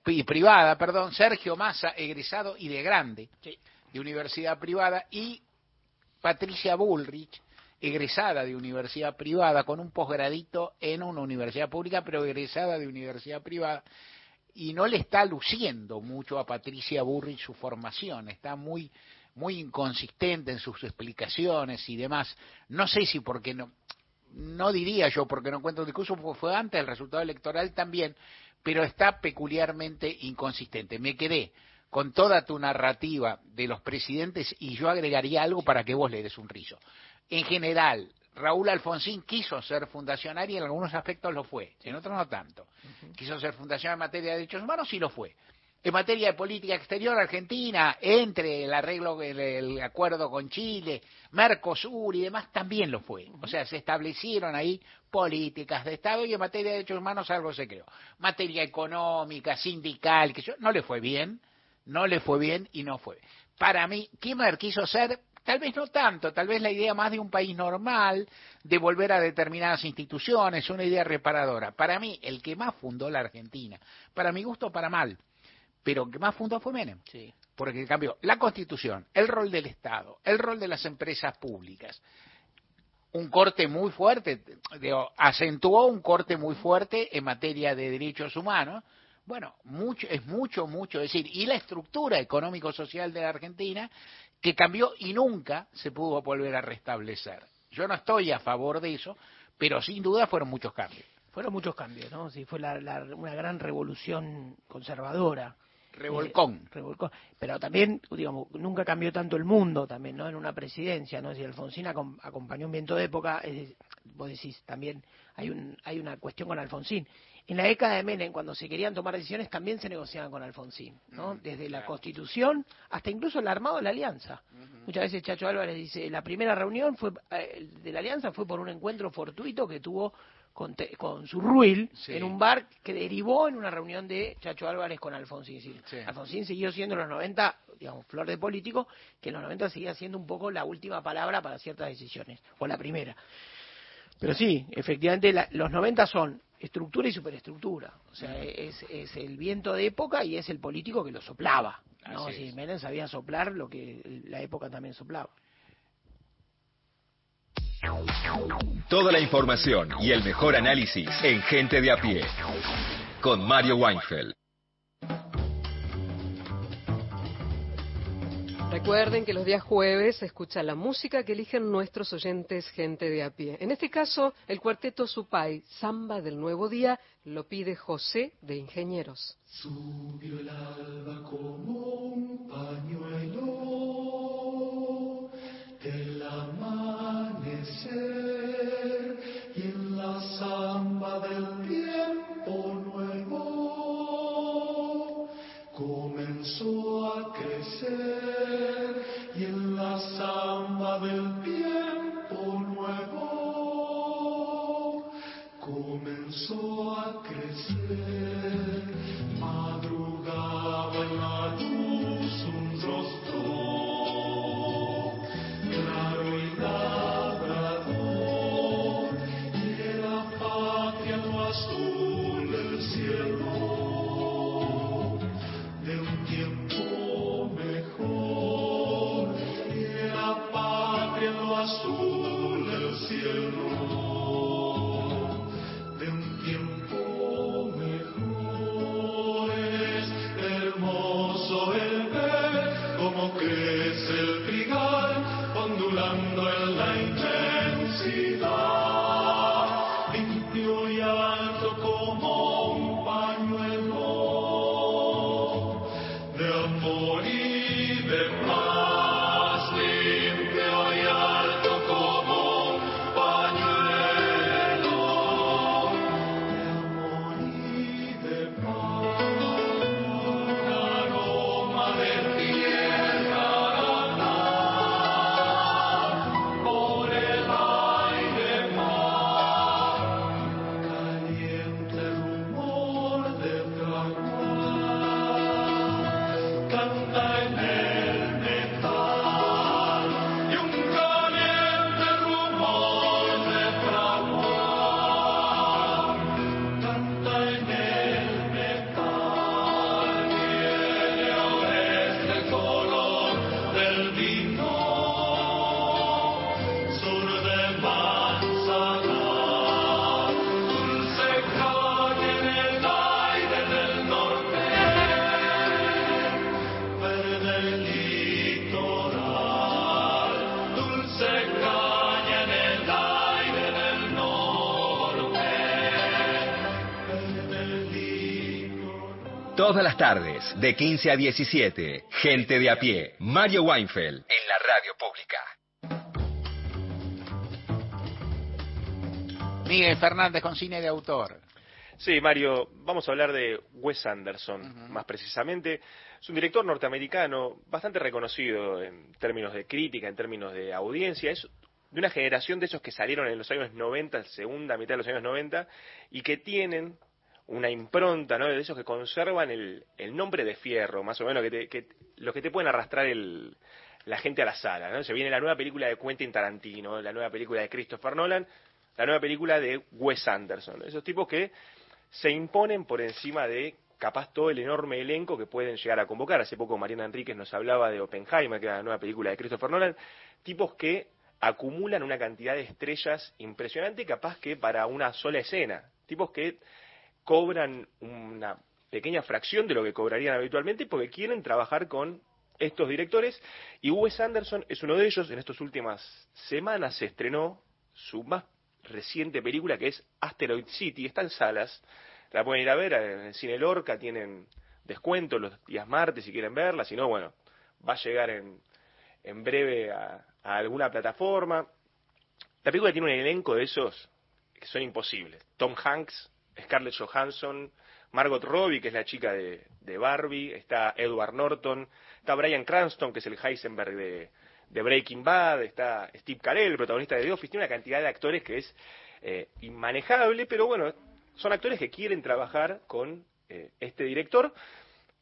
y privada, perdón, Sergio Massa, egresado y de grande de universidad privada y Patricia Bullrich, egresada de universidad privada con un posgradito en una universidad pública, pero egresada de universidad privada y no le está luciendo mucho a Patricia Bullrich su formación, está muy muy inconsistente en sus explicaciones y demás. No sé si porque no no diría yo porque no encuentro discurso, fue antes del resultado electoral también, pero está peculiarmente inconsistente. Me quedé con toda tu narrativa de los presidentes y yo agregaría algo para que vos le des un rizo. En general, Raúl Alfonsín quiso ser fundacionario y en algunos aspectos lo fue, en otros no tanto. Quiso ser fundacionario en materia de derechos humanos y lo fue. En materia de política exterior, Argentina, entre el arreglo, el, acuerdo con Chile, Mercosur y demás, también lo fue. O sea, se establecieron ahí políticas de Estado y en materia de derechos humanos algo se creó. Materia económica, sindical, que yo, no le fue bien, no le fue bien y no fue. Para mí, Kirchner quiso ser, tal vez no tanto, tal vez la idea más de un país normal, de volver a determinadas instituciones, una idea reparadora. Para mí, el que más fundó la Argentina, para mi gusto, para mal pero que más fundó fue Menem. Sí. Porque cambió la constitución, el rol del Estado, el rol de las empresas públicas. Un corte muy fuerte, acentuó un corte muy fuerte en materia de derechos humanos. Bueno, mucho, es mucho, mucho decir. Y la estructura económico-social de la Argentina, que cambió y nunca se pudo volver a restablecer. Yo no estoy a favor de eso, pero sin duda fueron muchos cambios. Fueron muchos cambios, ¿no? Sí, fue una gran revolución conservadora Revolcón. revolcón. Pero también, digamos, nunca cambió tanto el mundo también, ¿no? En una presidencia, ¿no? Si Alfonsín acompañó un viento de época, es, vos decís, también hay, un, hay una cuestión con Alfonsín. En la década de Menem, cuando se querían tomar decisiones, también se negociaban con Alfonsín, ¿no? Desde la Constitución hasta incluso el armado de la Alianza. Muchas veces Chacho Álvarez dice, la primera reunión fue eh, de la Alianza fue por un encuentro fortuito que tuvo con, con su Ruil en un bar que derivó en una reunión de Chacho Álvarez con Alfonsín. Alfonsín siguió siendo en los 90, digamos, flor de político, que en los 90 seguía siendo un poco la última palabra para ciertas decisiones, o la primera. Pero sí, efectivamente, los 90 son estructura y superestructura. O sea, es, es, el viento de época y es el político que lo soplaba. ¿no? Si Menem sabía soplar lo que la época también soplaba. Toda la información y el mejor análisis en Gente de a pie. Con Mario Weinfeld. Recuerden que los días jueves se escucha la música que eligen nuestros oyentes gente de a pie. En este caso, el cuarteto Supay, Samba del Nuevo Día, lo pide José de Ingenieros. Subió el alba como un pañuelo del amanecer y en la samba del comenzó a crecer y en la samba del tiempo nuevo comenzó a crecer Todas las tardes, de 15 a 17, gente de a pie, Mario Weinfeld, en la radio pública. Miguel Fernández con cine de autor. Sí, Mario, vamos a hablar de Wes Anderson, más precisamente. Es un director norteamericano bastante reconocido en términos de crítica, en términos de audiencia. Es de una generación de esos que salieron en los años 90, segunda mitad de los años 90, y que tienen una impronta, ¿no? De esos que conservan el, el nombre de fierro, más o menos, que, te, que los que te pueden arrastrar el, la gente a la sala, ¿no? Se viene la nueva película de Quentin Tarantino, la nueva película de Christopher Nolan, la nueva película de Wes Anderson. Esos tipos que se imponen por encima de capaz todo el enorme elenco que pueden llegar a convocar. Hace poco Mariana Enríquez nos hablaba de Oppenheimer, que era la nueva película de Christopher Nolan. Tipos que acumulan una cantidad de estrellas impresionante, capaz que para una sola escena. Tipos que cobran una pequeña fracción de lo que cobrarían habitualmente porque quieren trabajar con estos directores y Wes Anderson es uno de ellos. En estas últimas semanas se estrenó su más reciente película que es Asteroid City. Está en salas, la pueden ir a ver en el cine Lorca, tienen descuento los días martes si quieren verla, si no, bueno, va a llegar en, en breve a, a alguna plataforma. La película tiene un elenco de esos que son imposibles. Tom Hanks, Scarlett Johansson, Margot Robbie, que es la chica de, de, Barbie, está Edward Norton, está Brian Cranston, que es el Heisenberg de, de Breaking Bad, está Steve Carell, el protagonista de The Office, tiene una cantidad de actores que es eh, inmanejable, pero bueno, son actores que quieren trabajar con eh, este director,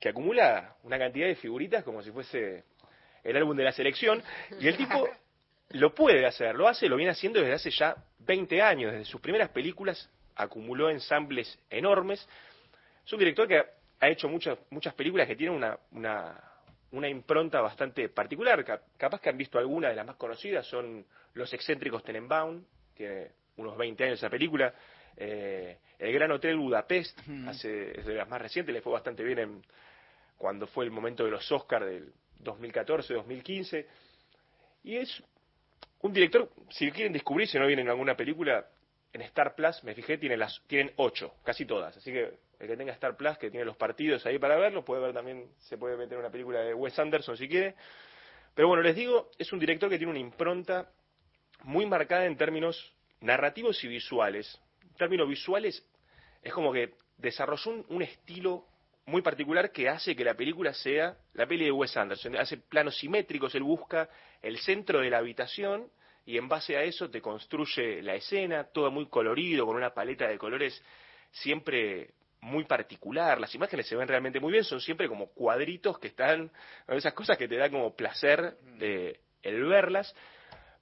que acumula una cantidad de figuritas como si fuese el álbum de la selección, y el tipo lo puede hacer, lo hace, lo viene haciendo desde hace ya 20 años, desde sus primeras películas acumuló ensambles enormes. Es un director que ha hecho muchas, muchas películas que tienen una, una, una impronta bastante particular. Capaz que han visto alguna de las más conocidas, son Los excéntricos Tenenbaum, tiene unos 20 años esa película. Eh, el Gran Hotel Budapest, hace, es de las más recientes, le fue bastante bien en, cuando fue el momento de los Oscars del 2014-2015. Y es un director, si quieren descubrir, si no vienen en alguna película, en Star Plus, me fijé, tienen, las, tienen ocho, casi todas. Así que el que tenga Star Plus, que tiene los partidos ahí para verlo, puede ver también, se puede meter una película de Wes Anderson si quiere. Pero bueno, les digo, es un director que tiene una impronta muy marcada en términos narrativos y visuales. En términos visuales, es como que desarrolló un, un estilo muy particular que hace que la película sea la peli de Wes Anderson. Hace planos simétricos, él busca el centro de la habitación y en base a eso te construye la escena, todo muy colorido, con una paleta de colores siempre muy particular. Las imágenes se ven realmente muy bien, son siempre como cuadritos que están, esas cosas que te da como placer de el verlas.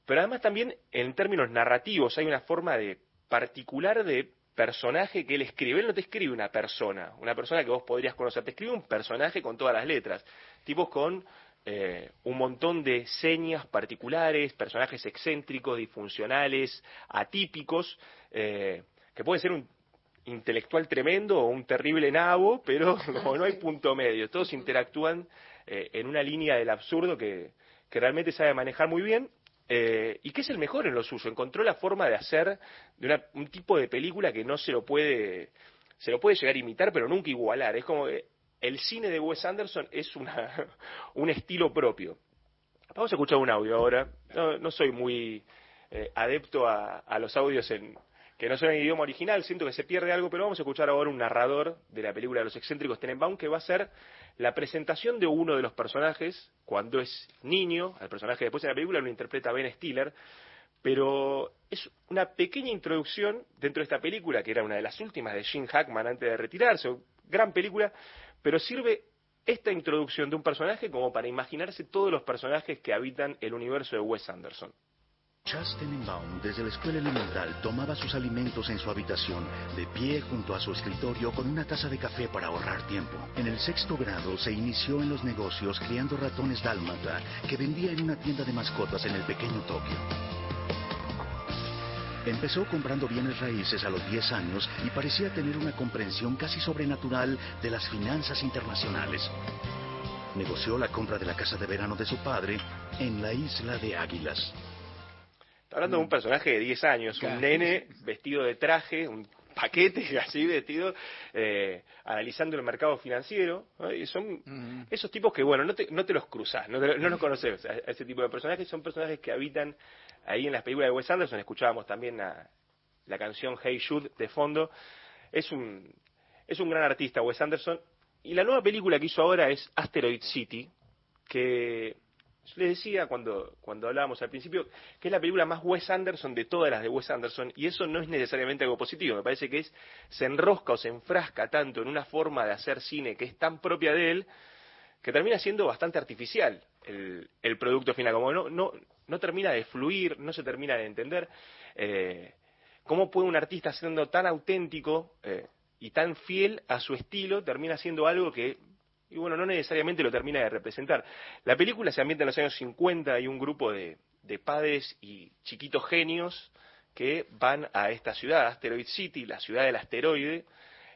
Pero además también en términos narrativos hay una forma de particular de personaje que él escribe. Él no te escribe una persona, una persona que vos podrías conocer, te escribe un personaje con todas las letras, tipos con eh, un montón de señas particulares, personajes excéntricos, disfuncionales, atípicos, eh, que puede ser un intelectual tremendo o un terrible nabo, pero no, no hay punto medio. Todos interactúan eh, en una línea del absurdo que, que realmente sabe manejar muy bien eh, y que es el mejor en lo suyo. Encontró la forma de hacer de una, un tipo de película que no se lo puede se lo puede llegar a imitar, pero nunca igualar. Es como que el cine de Wes Anderson es una, un estilo propio. Vamos a escuchar un audio ahora. No, soy muy eh, adepto a, los audios en, que no son en idioma original, siento que se pierde algo, pero vamos a escuchar ahora un narrador de la película de los excéntricos Tenenbaum que va a ser la presentación de uno de los personajes cuando es niño, el personaje después de la película lo interpreta Ben Stiller, pero es una pequeña introducción dentro de esta película, que era una de las últimas de Gene Hackman antes de retirarse, gran película, pero sirve esta introducción de un personaje como para imaginarse todos los personajes que habitan el universo de Wes Anderson. Chas Tenenbaum desde la escuela elemental tomaba sus alimentos en su habitación, de pie junto a su escritorio con una taza de café para ahorrar tiempo. En el sexto grado se inició en los negocios criando ratones dálmata que vendía en una tienda de mascotas en el pequeño Tokio. Empezó comprando bienes raíces a los 10 años y parecía tener una comprensión casi sobrenatural de las finanzas internacionales. Negoció la compra de la casa de verano de su padre en la isla de Águilas. Está hablando de un personaje de 10 años, un nene vestido de traje, un paquete así vestido, eh, analizando el mercado financiero. Y son esos tipos que, bueno, no te, no te los cruzas, no, no los conoces a, ese tipo de personajes. Son personajes que habitan ahí en las películas de Wes Anderson. Escuchábamos también la canción Hey Jude de fondo. Es un, es un gran artista, Wes Anderson. Y la nueva película que hizo ahora es Asteroid City, que les decía cuando, cuando hablábamos al principio que es la película más Wes Anderson de todas las de Wes Anderson y eso no es necesariamente algo positivo, me parece que es se enrosca o se enfrasca tanto en una forma de hacer cine que es tan propia de él que termina siendo bastante artificial el, producto final, como no, no, no termina de fluir, no se termina de entender eh, cómo puede un artista siendo tan auténtico eh, y tan fiel a su estilo termina siendo algo que y bueno, no necesariamente lo termina de representar. La película se ambienta en los años 50, y un grupo de, padres y chiquitos genios que van a esta ciudad, Asteroid City, la ciudad del asteroide,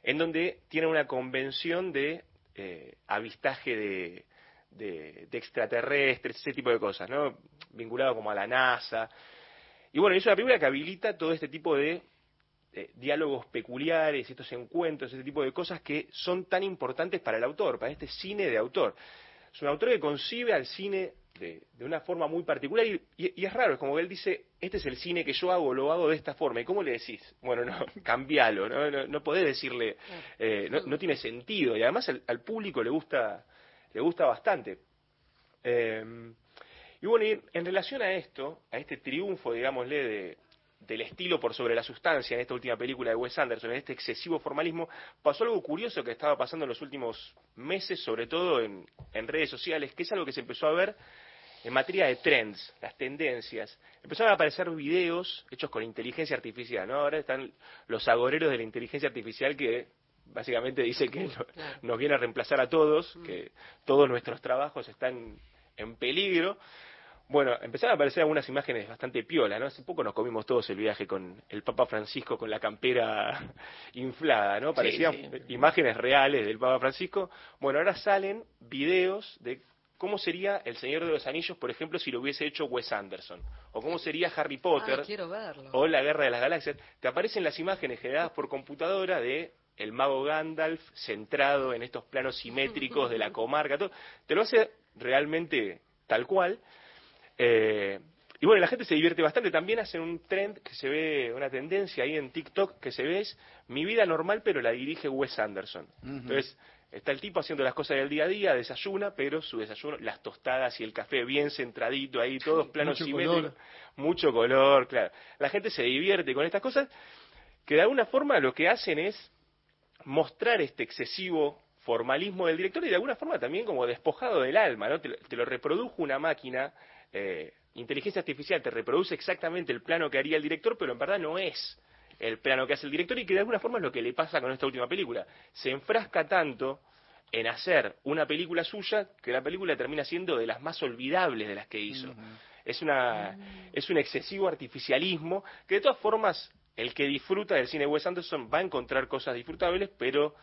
en donde tienen una convención de eh, avistaje de, de, extraterrestres, ese tipo de cosas, ¿no? Vinculado como a la NASA. Y bueno, es una película que habilita todo este tipo de eh, diálogos peculiares, estos encuentros, ese tipo de cosas que son tan importantes para el autor, para este cine de autor. Es un autor que concibe al cine de, una forma muy particular y, es raro, es como que él dice, este es el cine que yo hago, lo hago de esta forma. ¿Y cómo le decís? Bueno, no, cambialo, no, no, podés decirle, eh, no, tiene sentido. Y además al, público le gusta, le gusta bastante. Eh, y bueno, en relación a esto, a este triunfo, digámosle, de, del estilo por sobre la sustancia en esta última película de Wes Anderson, en este excesivo formalismo, pasó algo curioso que estaba pasando en los últimos meses, sobre todo en, redes sociales, que es algo que se empezó a ver en materia de trends, las tendencias. Empezaron a aparecer videos hechos con inteligencia artificial, ¿no? Ahora están los agoreros de la inteligencia artificial que básicamente dice que nos viene a reemplazar a todos, que todos nuestros trabajos están en peligro. Bueno, empezaron a aparecer algunas imágenes bastante piola, ¿no? Hace poco nos comimos todos el viaje con el Papa Francisco con la campera inflada, ¿no? Parecían imágenes reales del Papa Francisco. Bueno, ahora salen videos de cómo sería El Señor de los Anillos, por ejemplo, si lo hubiese hecho Wes Anderson. O cómo sería Harry Potter. Ah, o La Guerra de las Galaxias. Te aparecen las imágenes generadas por computadora de el mago Gandalf centrado en estos planos simétricos de la comarca. Todo. Te lo hace realmente tal cual. Eh, y bueno, la gente se divierte bastante. También hacen un trend que se ve, una tendencia ahí en TikTok que se ve es mi vida normal, pero la dirige Wes Anderson. Entonces, está el tipo haciendo las cosas del día a día, desayuna, pero su desayuno, las tostadas y el café bien centradito ahí, todos planos mucho simétricos, mucho color, claro. La gente se divierte con estas cosas que de alguna forma lo que hacen es mostrar este excesivo formalismo del director y de alguna forma también como despojado del alma, ¿no? te lo reprodujo una máquina eh, inteligencia artificial te reproduce exactamente el plano que haría el director, pero en verdad no es el plano que hace el director y que de alguna forma es lo que le pasa con esta última película. Se enfrasca tanto en hacer una película suya que la película termina siendo de las más olvidables de las que hizo. Es, una, es un excesivo artificialismo que de todas formas el que disfruta del cine de Wes Anderson va a encontrar cosas disfrutables, pero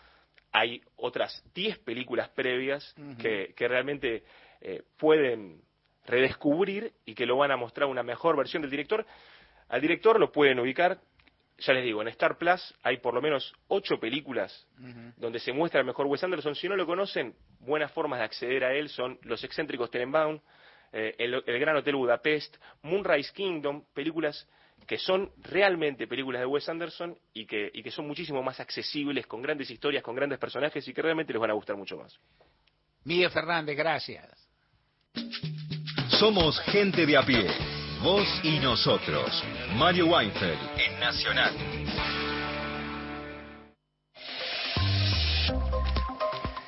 hay otras 10 películas previas que, que realmente eh, pueden redescubrir y que lo van a mostrar una mejor versión del director. Al director lo pueden ubicar, ya les digo, en Star Plus hay por lo menos ocho películas donde se muestra el mejor Wes Anderson. Si no lo conocen, buenas formas de acceder a él son Los excéntricos Tenenbaum, eh, el, Gran Hotel Budapest, Moonrise Kingdom, películas que son realmente películas de Wes Anderson y que, y que son muchísimo más accesibles, con grandes historias, con grandes personajes y que realmente les van a gustar mucho más. Miguel Fernández, gracias. Somos gente de a pie. Vos y nosotros. Mario Weinfeld en Nacional.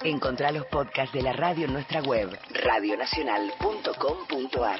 Encontrá los podcasts de la radio en nuestra web, radionacional.com.ar.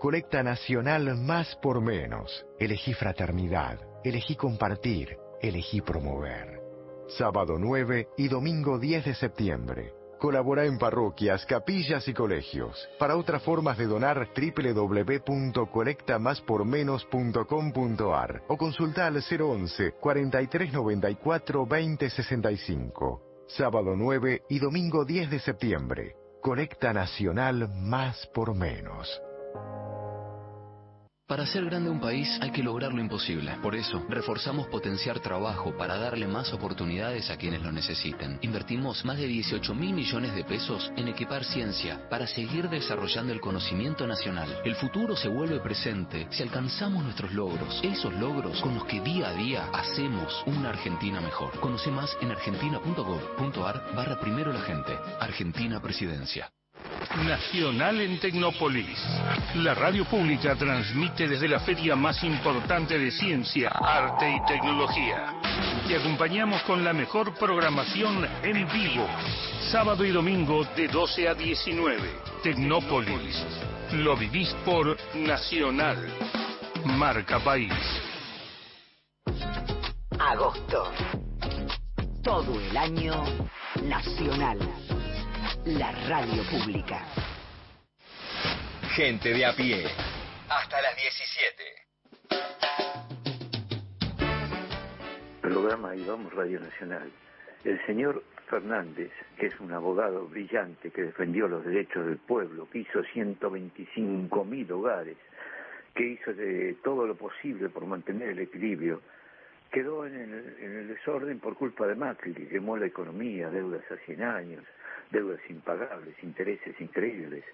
Colecta Nacional Más por Menos. Elegí fraternidad. elegí compartir, elegí promover. Sábado 9 y domingo 10 de septiembre. Colabora en parroquias, capillas y colegios. Para otras formas de donar, www.colectamaspormenos.com.ar o consulta al 011 4394 2065. Sábado 9 y domingo 10 de septiembre. Colecta Nacional Más por Menos. Para hacer grande un país hay que lograr lo imposible. Por eso, reforzamos potenciar trabajo para darle más oportunidades a quienes lo necesiten. Invertimos más de 18 mil millones de pesos en equipar ciencia para seguir desarrollando el conocimiento nacional. El futuro se vuelve presente si alcanzamos nuestros logros, esos logros con los que día a día hacemos una Argentina mejor. Conoce más en argentina.gov.ar barra primero la gente. Argentina Presidencia. Nacional en Tecnópolis. La radio pública transmite desde la feria más importante de ciencia, arte y tecnología. Te acompañamos con la mejor programación en vivo, sábado y domingo de 12 a 19. Tecnópolis. Lo vivís por Nacional. Marca País. Agosto. Todo el año nacional. La radio pública. Gente de a pie. Hasta las 17. Programa y vamos Radio Nacional. El señor Fernández, que es un abogado brillante que defendió los derechos del pueblo, que hizo 125 mil hogares, que hizo de todo lo posible por mantener el equilibrio, quedó en el, en el desorden por culpa de Macri, que quemó la economía, deudas a 100 años, deudas impagables, intereses increíbles.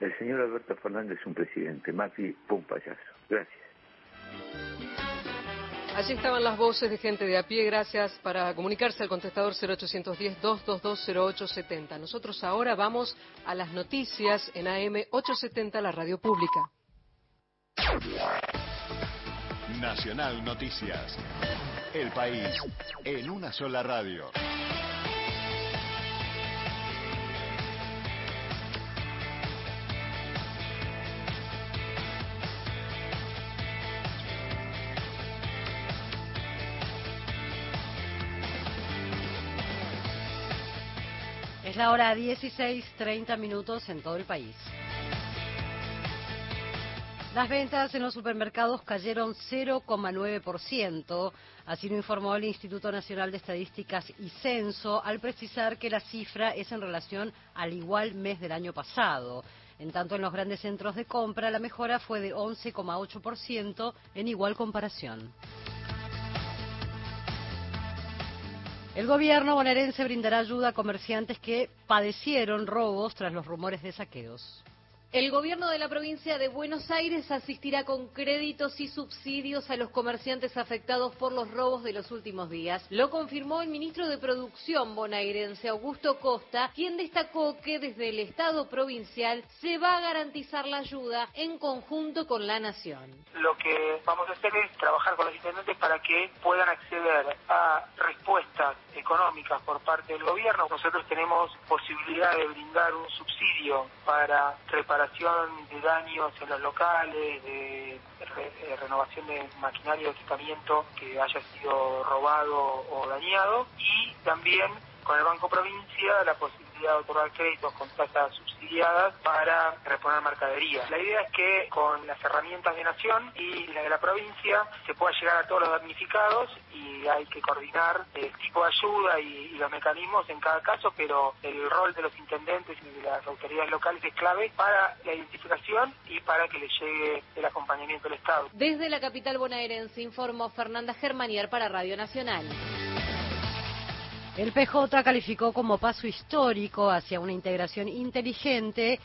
El señor Alberto Fernández es un presidente, Macri fue un payaso. Gracias. Allí estaban las voces de gente de a pie. Gracias para comunicarse al contestador 0810-222-0870. Nosotros ahora vamos a las noticias en AM 870, la radio pública. Nacional Noticias. El país en una sola radio. Es la hora 16.30 minutos en todo el país. Las ventas en los supermercados cayeron 0,9%, así lo informó el Instituto Nacional de Estadísticas y Censo, al precisar que la cifra es en relación al igual mes del año pasado. En tanto, en los grandes centros de compra, la mejora fue de 11,8% en igual comparación. El gobierno bonaerense brindará ayuda a comerciantes que padecieron robos tras los rumores de saqueos. El gobierno de la provincia de Buenos Aires asistirá con créditos y subsidios a los comerciantes afectados por los robos de los últimos días. Lo confirmó el ministro de Producción bonaerense, Augusto Costa, quien destacó que desde el Estado provincial se va a garantizar la ayuda en conjunto con la Nación. Lo que vamos a hacer es trabajar con los intendentes para que puedan acceder a respuestas económicas por parte del gobierno. Nosotros tenemos posibilidad de brindar un subsidio para reparar de daños en los locales, de re- renovación de maquinaria o equipamiento que haya sido robado o dañado y también con el Banco Provincia la posibilidad de otorgar créditos con tasas subsidiadas para reponer mercadería. La idea es que con las herramientas de Nación y la de la provincia se pueda llegar a todos los damnificados y hay que coordinar el tipo de ayuda y, los mecanismos en cada caso, pero el rol de los intendentes y de las autoridades locales es clave para la identificación y para que les llegue el acompañamiento del Estado. Desde la capital bonaerense informó Fernanda Germanier para Radio Nacional. El PJ calificó como paso histórico hacia una integración inteligente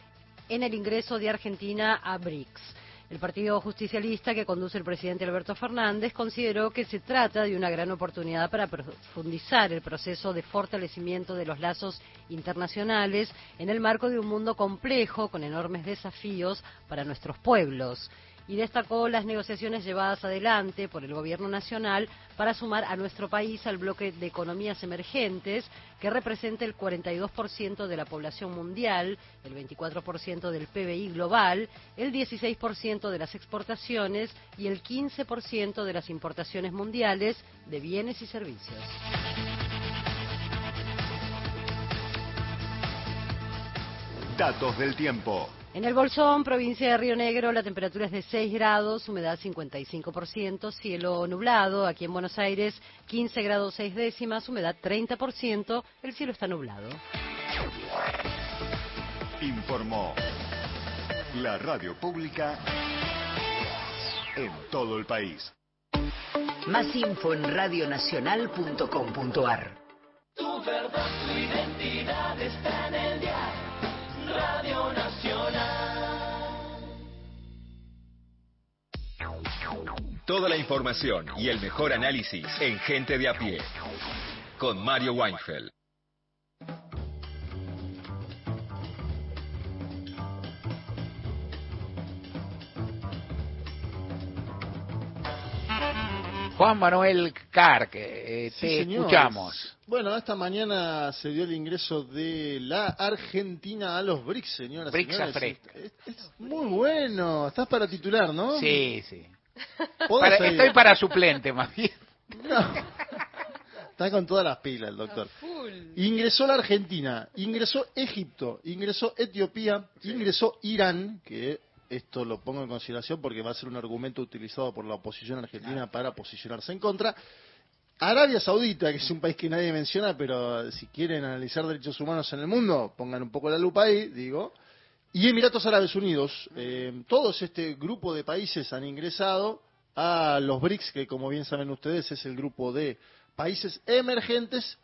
en el ingreso de Argentina a BRICS. El Partido Justicialista que conduce el presidente Alberto Fernández consideró que se trata de una gran oportunidad para profundizar el proceso de fortalecimiento de los lazos internacionales en el marco de un mundo complejo con enormes desafíos para nuestros pueblos. Y destacó las negociaciones llevadas adelante por el Gobierno Nacional para sumar a nuestro país al bloque de economías emergentes, que representa el 42% de la población mundial, el 24% del PBI global, el 16% de las exportaciones y el 15% de las importaciones mundiales de bienes y servicios. Datos del tiempo. En el Bolsón, provincia de Río Negro, la temperatura es de 6 grados, humedad 55%, cielo nublado. Aquí en Buenos Aires, 15 grados 6 décimas, humedad 30%, el cielo está nublado. Informó la radio pública en todo el país. Más info en radionacional.com.ar. Tu verdad, tu Toda la información y el mejor análisis en Gente de a pie. Con Mario Weinfeld. Juan Manuel Carque, eh, Sí, te escuchamos. Bueno, esta mañana se dio el ingreso de la Argentina a los BRICS, señoras BRICS señores. es muy bueno. Estás para titular, ¿no? Sí, sí. Estoy para suplente, más bien. Está con todas las pilas el doctor. Ingresó la Argentina, ingresó Egipto, ingresó Etiopía, ingresó Irán, que esto lo pongo en consideración porque va a ser un argumento utilizado por la oposición argentina para posicionarse en contra. Arabia Saudita, que es un país que nadie menciona, pero si quieren analizar derechos humanos en el mundo, pongan un poco la lupa ahí, digo. Y Emiratos Árabes Unidos, eh, todos este grupo de países han ingresado a los BRICS, que como bien saben ustedes es el grupo de países emergentes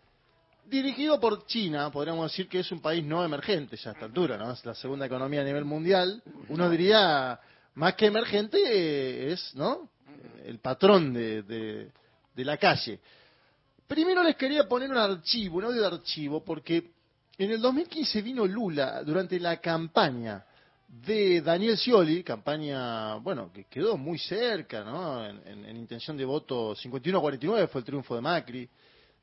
dirigido por China, podríamos decir que es un país no emergente ya a esta altura, ¿no? Es la segunda economía a nivel mundial. Uno diría, más que emergente, es, ¿no? El patrón de- de la calle. Primero les quería poner un archivo, un audio de archivo, porque en el 2015 vino Lula durante la campaña de Daniel Scioli, campaña, bueno, que quedó muy cerca, ¿no? En, en- en intención de voto 51-49 fue el triunfo de Macri.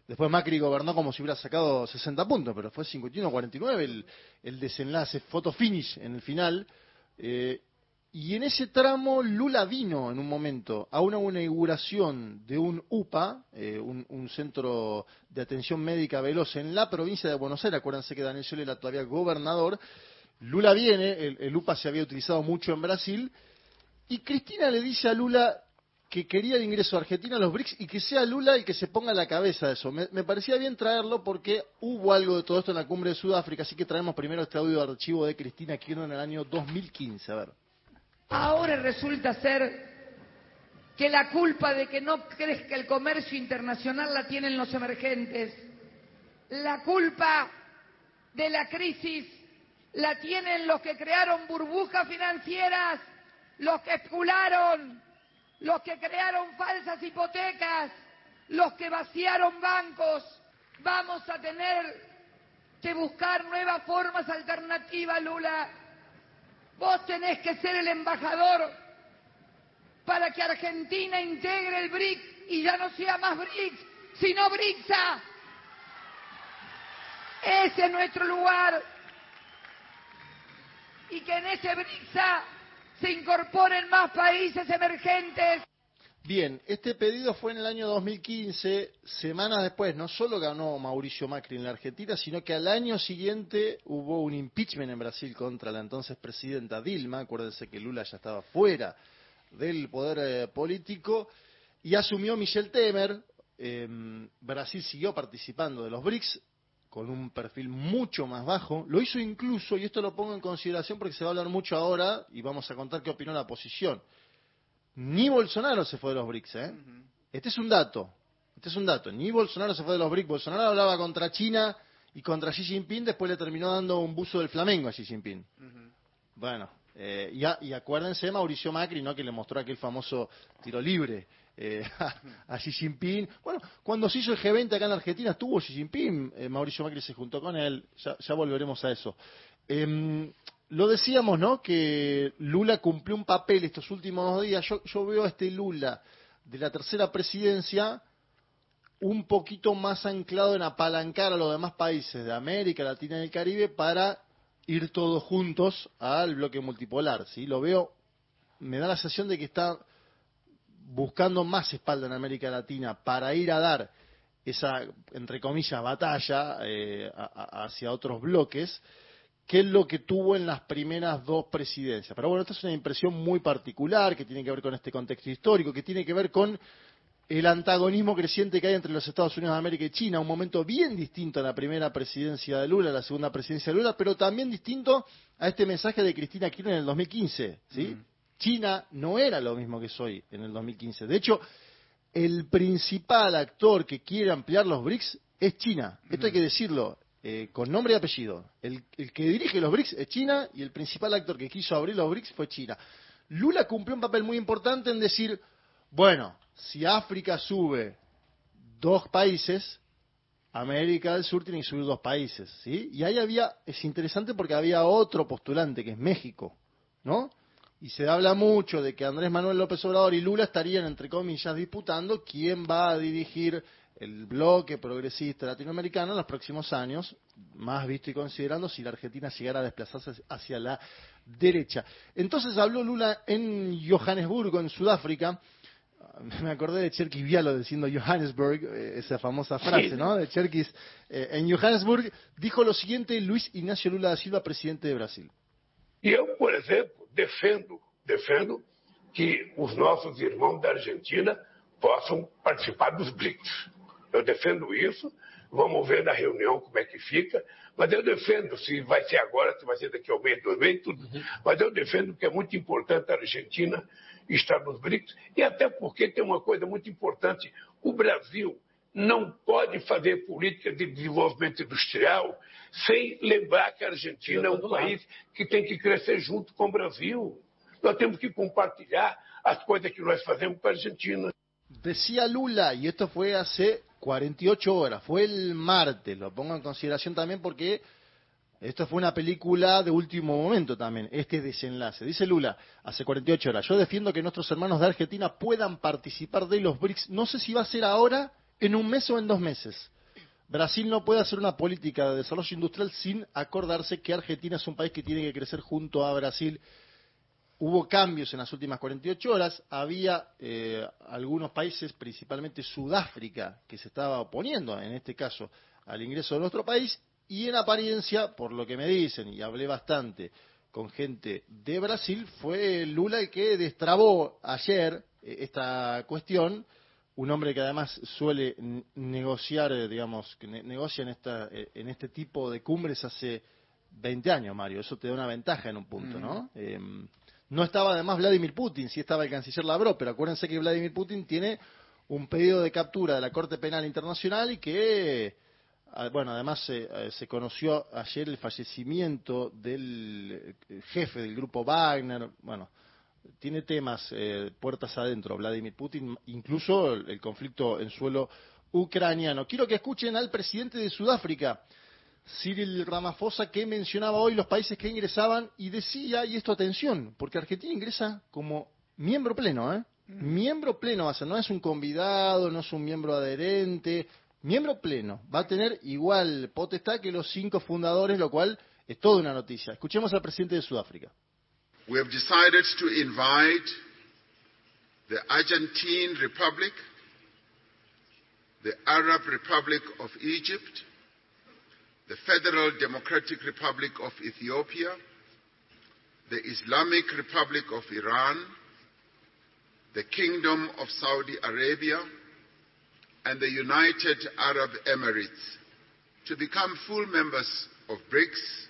Después Macri gobernó como si hubiera sacado 60 puntos, pero fue 51-49 el, el desenlace, photo finish en el final. Eh, y en ese tramo Lula vino en un momento a una inauguración de un UPA, eh, un, centro de atención médica veloz en la provincia de Buenos Aires. Acuérdense que Daniel Scioli era todavía gobernador. Lula viene, el, UPA se había utilizado mucho en Brasil. Y Cristina le dice a Lula que quería el ingreso de Argentina a los BRICS y que sea Lula el que se ponga a la cabeza de eso. Me, me parecía bien traerlo porque hubo algo de todo esto en la cumbre de Sudáfrica, así que traemos primero este audio de archivo de Cristina Kirchner en el año 2015. A ver. Ahora resulta ser que la culpa de que no crezca el comercio internacional la tienen los emergentes. La culpa de la crisis la tienen los que crearon burbujas financieras, los que especularon, los que crearon falsas hipotecas, los que vaciaron bancos. Vamos a tener que buscar nuevas formas alternativas, Lula. Vos tenés que ser el embajador para que Argentina integre el BRICS y ya no sea más BRICS, sino BRICSA. Ese es nuestro lugar. Y que en ese BRICSA se incorporen más países emergentes. Bien, este pedido fue en el año 2015, semanas después, no solo ganó Mauricio Macri en la Argentina, sino que al año siguiente hubo un impeachment en Brasil contra la entonces presidenta Dilma, acuérdense que Lula ya estaba fuera del poder eh, político, y asumió Michel Temer, eh, Brasil siguió participando de los BRICS con un perfil mucho más bajo, lo hizo incluso, y esto lo pongo en consideración porque se va a hablar mucho ahora, y vamos a contar qué opinó la oposición, ni Bolsonaro se fue de los BRICS, ¿eh? Este es un dato. Este es un dato. Ni Bolsonaro se fue de los BRICS. Bolsonaro hablaba contra China y contra Xi Jinping, después le terminó dando un buzo del Flamengo a Xi Jinping. Bueno, eh, y, a- y acuérdense Mauricio Macri, ¿no? Que le mostró aquel famoso tiro libre eh, a, a Xi Jinping. Bueno, cuando se hizo el G20 acá en Argentina estuvo Xi Jinping, eh, Mauricio Macri se juntó con él, ya, ya volveremos a eso. Lo decíamos, ¿no? Que Lula cumplió un papel estos últimos días. Yo, yo veo a este Lula de la tercera presidencia un poquito más anclado en apalancar a los demás países de América Latina y el Caribe para ir todos juntos al bloque multipolar. ¿sí? Lo veo, me da la sensación de que está buscando más espalda en América Latina para ir a dar esa, entre comillas, batalla eh, hacia otros bloques, que es lo que tuvo en las primeras dos presidencias. Pero bueno, esta es una impresión muy particular que tiene que ver con este contexto histórico, que tiene que ver con el antagonismo creciente que hay entre los Estados Unidos de América y China, un momento bien distinto a la primera presidencia de Lula, a la segunda presidencia de Lula, pero también distinto a este mensaje de Cristina Kirchner en el 2015, ¿sí? China no era lo mismo que soy en el 2015. De hecho, el principal actor que quiere ampliar los BRICS es China. Esto hay que decirlo eh, con nombre y apellido. El, el que dirige los BRICS es China y el principal actor que quiso abrir los BRICS fue China. Lula cumplió un papel muy importante en decir, bueno, si África sube dos países, América del Sur tiene que subir dos países, ¿sí? Y ahí había, es interesante porque había otro postulante, que es México, ¿no? Y se habla mucho de que Andrés Manuel López Obrador y Lula estarían, entre comillas, disputando quién va a dirigir el bloque progresista latinoamericano en los próximos años, más visto y considerando si la Argentina llegara a desplazarse hacia la derecha. Entonces habló Lula en Johannesburgo, en Sudáfrica, me acordé de Cherkis Vialo diciendo Johannesburg, eh, esa famosa frase, ¿no? De Cherkis. Eh, en Johannesburg dijo lo siguiente Luis Ignacio Lula da Silva, presidente de Brasil. E eu, por exemplo, defendo, defendo que os nossos irmãos da Argentina possam participar dos BRICS. Eu defendo isso. Vamos ver na reunião como é que fica. Mas eu defendo, se vai ser agora, se vai ser daqui ao mês, dois meses, tudo. Mas eu defendo que é muito importante a Argentina estar nos BRICS, e até porque tem uma coisa muito importante: o Brasil não pode fazer política de desenvolvimento industrial sem lembrar que a Argentina é um país que tem que crescer junto com o Brasil. Nós temos que compartilhar as coisas que nós fazemos para a Argentina. Decía Lula, y esto fue hace 48 horas, fue el martes, lo pongo en consideración también porque Esto fue una película de último momento también, este desenlace. Dice Lula, hace 48 horas, yo defiendo que nuestros hermanos de Argentina puedan participar de los BRICS. No sé si va a ser ahora, en un mes o en dos meses. Brasil no puede hacer una política de desarrollo industrial sin acordarse que Argentina es un país que tiene que crecer junto a Brasil. Hubo cambios en las últimas 48 horas. Había eh, algunos países, principalmente Sudáfrica, que se estaba oponiendo, en este caso, al ingreso de nuestro país y en apariencia, por lo que me dicen, y hablé bastante con gente de Brasil, fue Lula el que destrabó ayer eh, esta cuestión. Un hombre que además suele negociar, eh, digamos, que negocia en, esta, eh, en este tipo de cumbres hace 20 años, Mario. Eso te da una ventaja en un punto, ¿no? Em, no estaba además Vladimir Putin, sí estaba el canciller Lavrov, pero acuérdense que Vladimir Putin tiene un pedido de captura de la Corte Penal Internacional y que Ah, bueno, además eh, se conoció ayer el fallecimiento del eh, jefe del grupo Wagner. Bueno, tiene temas eh, puertas adentro, Vladimir Putin, incluso el, conflicto en suelo ucraniano. Quiero que escuchen al presidente de Sudáfrica, Cyril Ramaphosa, que mencionaba hoy los países que ingresaban y decía, y esto atención, porque Argentina ingresa como miembro pleno, ¿eh? Mm. Miembro pleno, o sea, no es un convidado, no es un miembro adherente, miembro pleno, va a tener igual potestad que los cinco fundadores, lo cual es toda una noticia. Escuchemos al presidente de Sudáfrica. We have decided to invite the Argentine Republic, the Arab Republic of Egypt, the Federal Democratic Republic of Ethiopia, the Islamic Republic of Iran, the Kingdom of Saudi Arabia, and the United Arab Emirates to become full members of BRICS.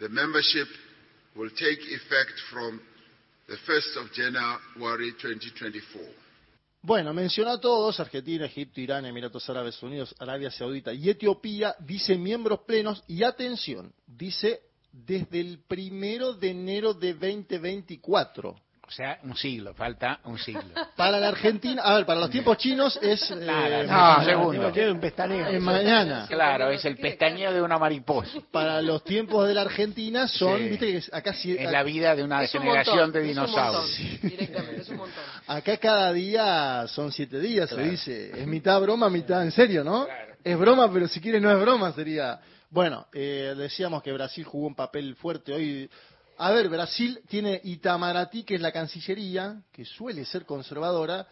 The membership will take effect from the 1st of January 2024. Bueno, mencionó a todos, Argentina, Egipto, Irán, Emiratos Árabes Unidos, Arabia Saudita y Etiopía, dice miembros plenos y atención, dice desde el primero de enero de 2024. O sea, un siglo, falta un siglo. Para la Argentina, a ver, para los tiempos chinos es... eh, mañana. no, segundo. Un pestañeo. Es mañana. Claro, es el pestañeo de una mariposa. Para los tiempos de la Argentina son, Sí. viste que acá sí- Es la vida de una generación montón, de es un dinosaurios. montón, Directamente, es un montón. Acá cada día son siete días, Claro. se dice. Es mitad broma, mitad en serio, ¿no? Es broma, pero si quiere no es broma, sería... Bueno, eh, decíamos que Brasil jugó un papel fuerte hoy. A ver, Brasil tiene Itamaraty, que es la Cancillería, que suele ser conservadora,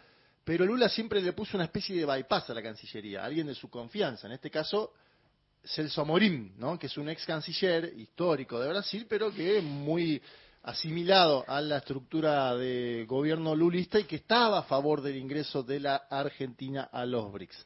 pero Lula siempre le puso una especie de bypass a la Cancillería, alguien de su confianza. En este caso, Celso Amorim, ¿no? que es un ex canciller histórico de Brasil, pero que es muy asimilado a la estructura de gobierno lulista y que estaba a favor del ingreso de la Argentina a los BRICS.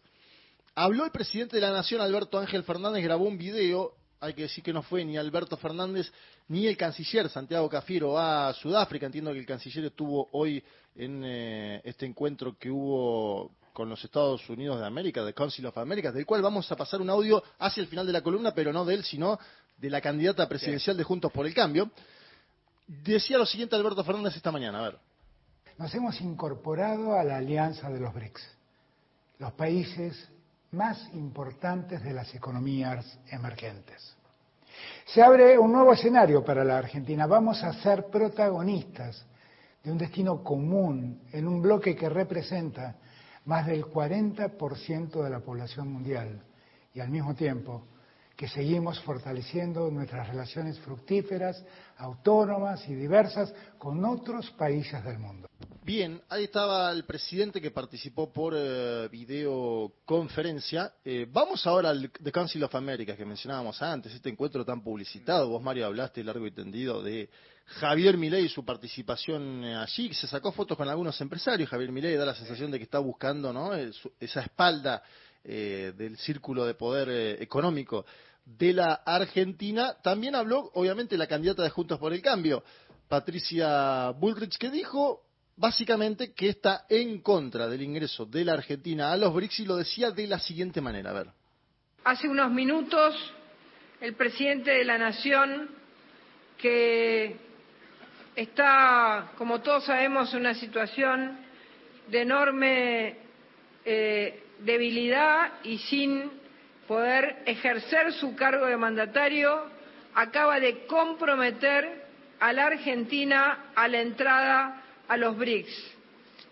Habló el presidente de la Nación, Alberto Ángel Fernández, grabó un video, hay que decir que no fue ni Alberto Fernández ni el canciller Santiago Cafiero a Sudáfrica, entiendo que el canciller estuvo hoy en eh, este encuentro que hubo con los Estados Unidos de América, de Council of America, del cual vamos a pasar un audio hacia el final de la columna, pero no de él, sino de la candidata presidencial de Juntos por el Cambio. Decía lo siguiente Alberto Fernández esta mañana, a ver. Nos hemos incorporado a la alianza de los BRICS, los países más importantes de las economías emergentes. Se abre un nuevo escenario para la Argentina. Vamos a ser protagonistas de un destino común en un bloque que representa más del 40% de la población mundial y al mismo tiempo que seguimos fortaleciendo nuestras relaciones fructíferas, autónomas y diversas con otros países del mundo. Bien, ahí estaba el presidente que participó por eh, videoconferencia. Eh, vamos ahora al The Council of America que mencionábamos antes, este encuentro tan publicitado. Vos, Mario, hablaste largo y tendido de Javier Milei y su participación eh, allí. Se sacó fotos con algunos empresarios. Javier Milei da la sensación de que está buscando ¿no? Esa espalda eh, del círculo de poder económico de la Argentina. También habló, obviamente, la candidata de Juntos por el Cambio, Patricia Bullrich, que dijo básicamente que está en contra del ingreso de la Argentina a los BRICS y lo decía de la siguiente manera. A ver. Hace unos minutos, el presidente de la Nación, que está, como todos sabemos, en una situación de enorme eh, debilidad y sin poder ejercer su cargo de mandatario, acaba de comprometer a la Argentina a la entrada a los BRICS,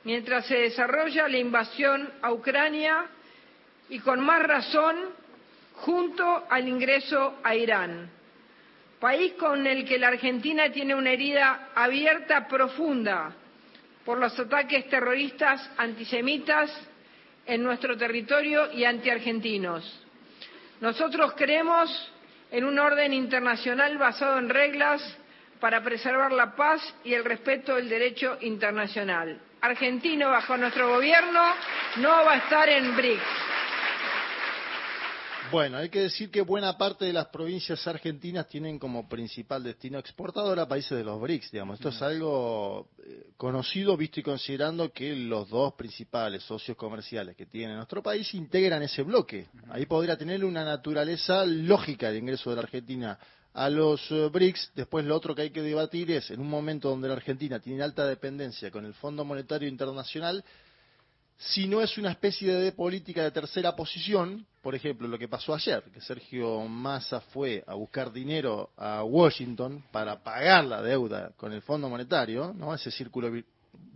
mientras se desarrolla la invasión a Ucrania y con más razón junto al ingreso a Irán, país con el que la Argentina tiene una herida abierta profunda por los ataques terroristas antisemitas en nuestro territorio y antiargentinos. Nosotros creemos en un orden internacional basado en reglas para preservar la paz y el respeto del derecho internacional. Argentino, bajo nuestro gobierno, no va a estar en BRICS. Bueno, hay que decir que buena parte de las provincias argentinas tienen como principal destino exportador a países de los BRICS, digamos. Esto es algo eh, conocido, visto y considerando que los dos principales socios comerciales que tiene nuestro país integran ese bloque. Ahí podría tener una naturaleza lógica el ingreso de la Argentina a los eh, BRICS. Después lo otro que hay que debatir es, en un momento donde la Argentina tiene alta dependencia con el Fondo Monetario Internacional, si no es una especie de política de tercera posición, por ejemplo, lo que pasó ayer, que Sergio Massa fue a buscar dinero a Washington para pagar la deuda con el Fondo Monetario, ¿no? Ese círculo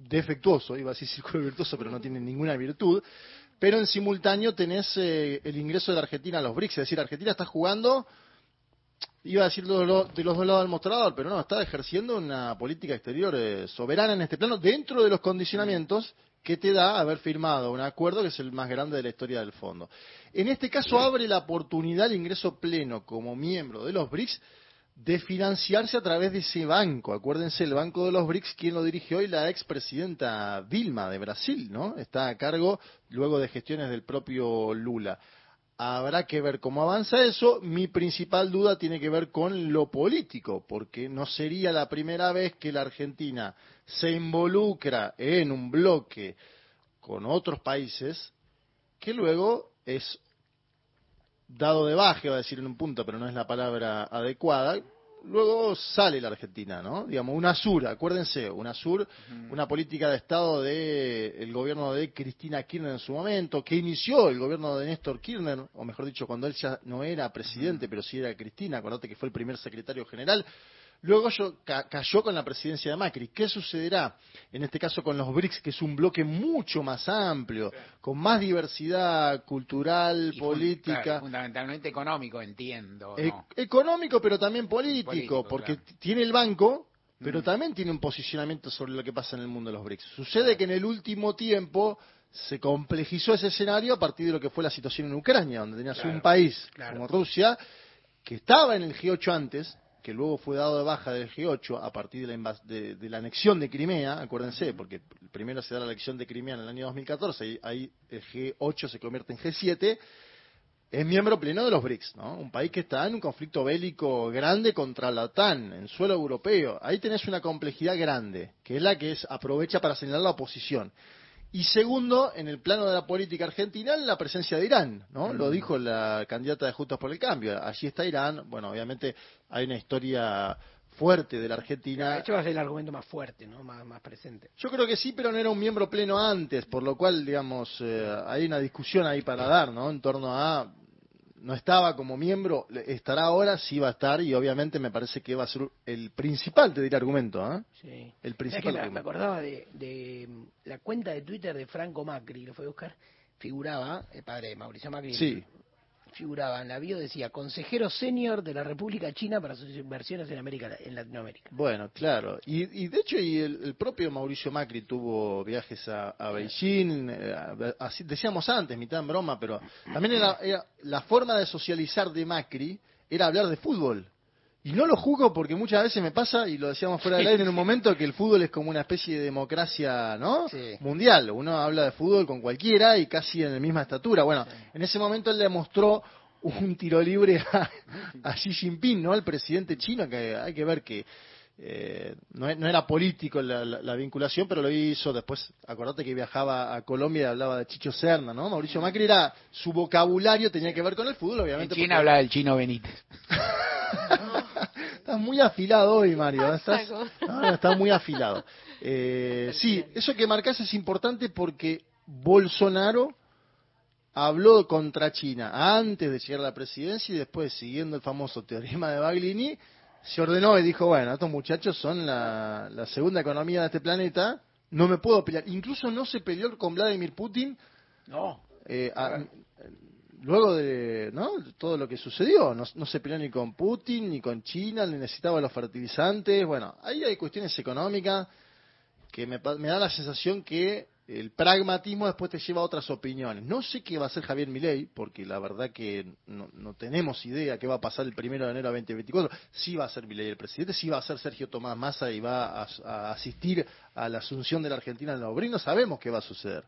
defectuoso, iba a decir círculo virtuoso, pero no tiene ninguna virtud, pero en simultáneo tenés eh, el ingreso de la Argentina a los BRICS, es decir, Argentina está jugando iba a decir de los, de los dos lados del mostrador, pero no, está ejerciendo una política exterior eh, soberana en este plano dentro de los condicionamientos que te da haber firmado un acuerdo que es el más grande de la historia del fondo. En este caso abre la oportunidad el ingreso pleno como miembro de los BRICS de financiarse a través de ese banco. Acuérdense, el Banco de los BRICS, quien lo dirige hoy, la expresidenta Dilma de Brasil, ¿no? Está a cargo luego de gestiones del propio Lula. Habrá que ver cómo avanza eso. Mi principal duda tiene que ver con lo político, porque no sería la primera vez que la Argentina se involucra en un bloque con otros países que luego es dado de baja, va a decir en un punto, pero no es la palabra adecuada, luego sale la Argentina, ¿no? Digamos, UNASUR, acuérdense, UNASUR, una política de Estado del gobierno de Cristina Kirchner en su momento, que inició el gobierno de Néstor Kirchner, o mejor dicho, cuando él ya no era presidente, pero sí era Cristina, acordate que fue el primer secretario general. Luego yo, cayó con la presidencia de Macri. ¿Qué sucederá en este caso con los BRICS, que es un bloque mucho más amplio, con más diversidad cultural, política? fundamentalmente económico, entiendo. E- económico, pero también político, porque tiene el banco, pero también tiene un posicionamiento sobre lo que pasa en el mundo de los BRICS. Sucede que en el último tiempo se complejizó ese escenario a partir de lo que fue la situación en Ucrania, donde tenías un país como Rusia, que estaba en el G8 antes, que luego fue dado de baja del G8 a partir de la, de, la anexión de Crimea, acuérdense, porque primero se da la elección de Crimea en el año 2014, y ahí el G8 se convierte en G7, es miembro pleno de los BRICS, ¿no? Un país que está en un conflicto bélico grande contra la OTAN, en suelo europeo. Ahí tenés una complejidad grande, que es la que es, aprovecha para señalar la oposición. Y segundo, en el plano de la política argentina, la presencia de Irán, ¿no? Lo dijo la candidata de Juntos por el Cambio. Allí está Irán. Bueno, obviamente hay una historia fuerte de la Argentina. De hecho va a ser el argumento más fuerte, ¿no? Más, más presente. Yo creo que sí, pero no era un miembro pleno antes, por lo cual, digamos, eh, hay una discusión ahí para dar, ¿no? En torno a no estaba como miembro, estará ahora, sí va a estar y obviamente me parece que va a ser el principal, te diré, argumento. ¿eh? Sí. El principal. me, acordaba de, mm, la cuenta de Twitter de Franco Macri, lo fue a buscar, figuraba, el padre de Mauricio Macri, sí figuraba en la bio decía consejero senior de la República China para sus inversiones en América en Latinoamérica. Bueno, claro. Y, de hecho y el, propio Mauricio Macri tuvo viajes a, Beijing, eh, así decíamos antes, mitad en broma, pero también era, la forma de socializar de Macri era hablar de fútbol. Y no lo juzgo porque muchas veces me pasa, y lo decíamos fuera del aire en un momento, que el fútbol es como una especie de democracia ¿no? mundial. Uno habla de fútbol con cualquiera y casi en la misma estatura. Bueno, en ese momento él le mostró un tiro libre a, Xi Jinping, ¿no? Al presidente chino, que hay que ver que eh, no, era político la, vinculación, pero lo hizo después. Acordate que viajaba a Colombia y hablaba de Chicho Serna, ¿no? Mauricio Macri era su vocabulario tenía que ver con el fútbol, obviamente. En China hablaba del chino Benítez. Estás muy afilado hoy, Mario. Estás, está muy afilado. Eh, sí, eso que marcas es importante porque Bolsonaro habló contra China antes de llegar a la presidencia y después, siguiendo el famoso teorema de Baglini, se ordenó y dijo, bueno, estos muchachos son la, segunda economía de este planeta, no me puedo pelear. Incluso no se peleó con Vladimir Putin. No. Eh, luego de ¿no? todo lo que sucedió, no, se peleó ni con Putin, ni con China, ni necesitaba los fertilizantes. Bueno, ahí hay cuestiones económicas que me, me da la sensación que el pragmatismo después te lleva a otras opiniones. No sé qué va a hacer Javier Milei, porque la verdad que no, tenemos idea qué va a pasar el primero de enero de 2024. Sí va a ser Milei el presidente, sí va a ser Sergio Tomás Massa y va a, asistir a la asunción de la Argentina en los BRICS. No sabemos qué va a suceder.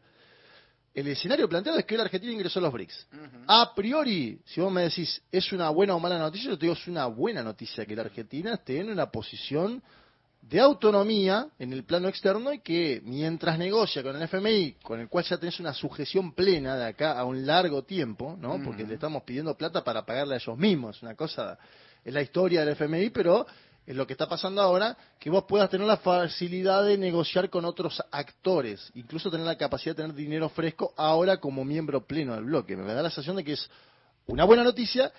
El escenario planteado es que la Argentina ingresó a los BRICS. A priori, si vos me decís, ¿es una buena o mala noticia? Yo te digo, es una buena noticia que la Argentina esté en una posición de autonomía en el plano externo y que mientras negocia con el FMI, con el cual ya tenés una sujeción plena de acá a un largo tiempo, ¿no? Porque le estamos pidiendo plata para pagarle a ellos mismos, una cosa es la historia del FMI, pero es lo que está pasando ahora, que vos puedas tener la facilidad de negociar con otros actores, incluso tener la capacidad de tener dinero fresco ahora como miembro pleno del bloque. Me da la sensación de que es una buena noticia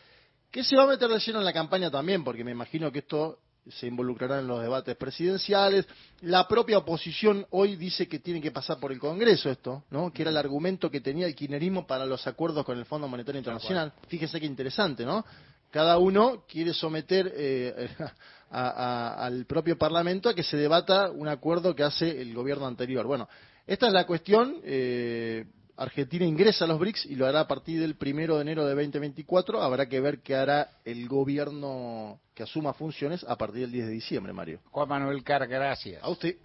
que se va a meter de lleno en la campaña también, porque me imagino que esto se involucrará en los debates presidenciales. La propia oposición hoy dice que tiene que pasar por el Congreso esto, ¿no? Que era el argumento que tenía el kirchnerismo para los acuerdos con el Fondo Monetario Internacional. Fíjese qué interesante, ¿no? Cada uno quiere someter eh, al propio Parlamento a que se debata un acuerdo que hace el gobierno anterior. Bueno, esta es la cuestión. Eh, Argentina ingresa a los BRICS y lo hará a partir del primero de enero de 2024. Habrá que ver qué hará el gobierno que asuma funciones a partir del 10 de diciembre, Mario. Juan Manuel Car, gracias. A usted.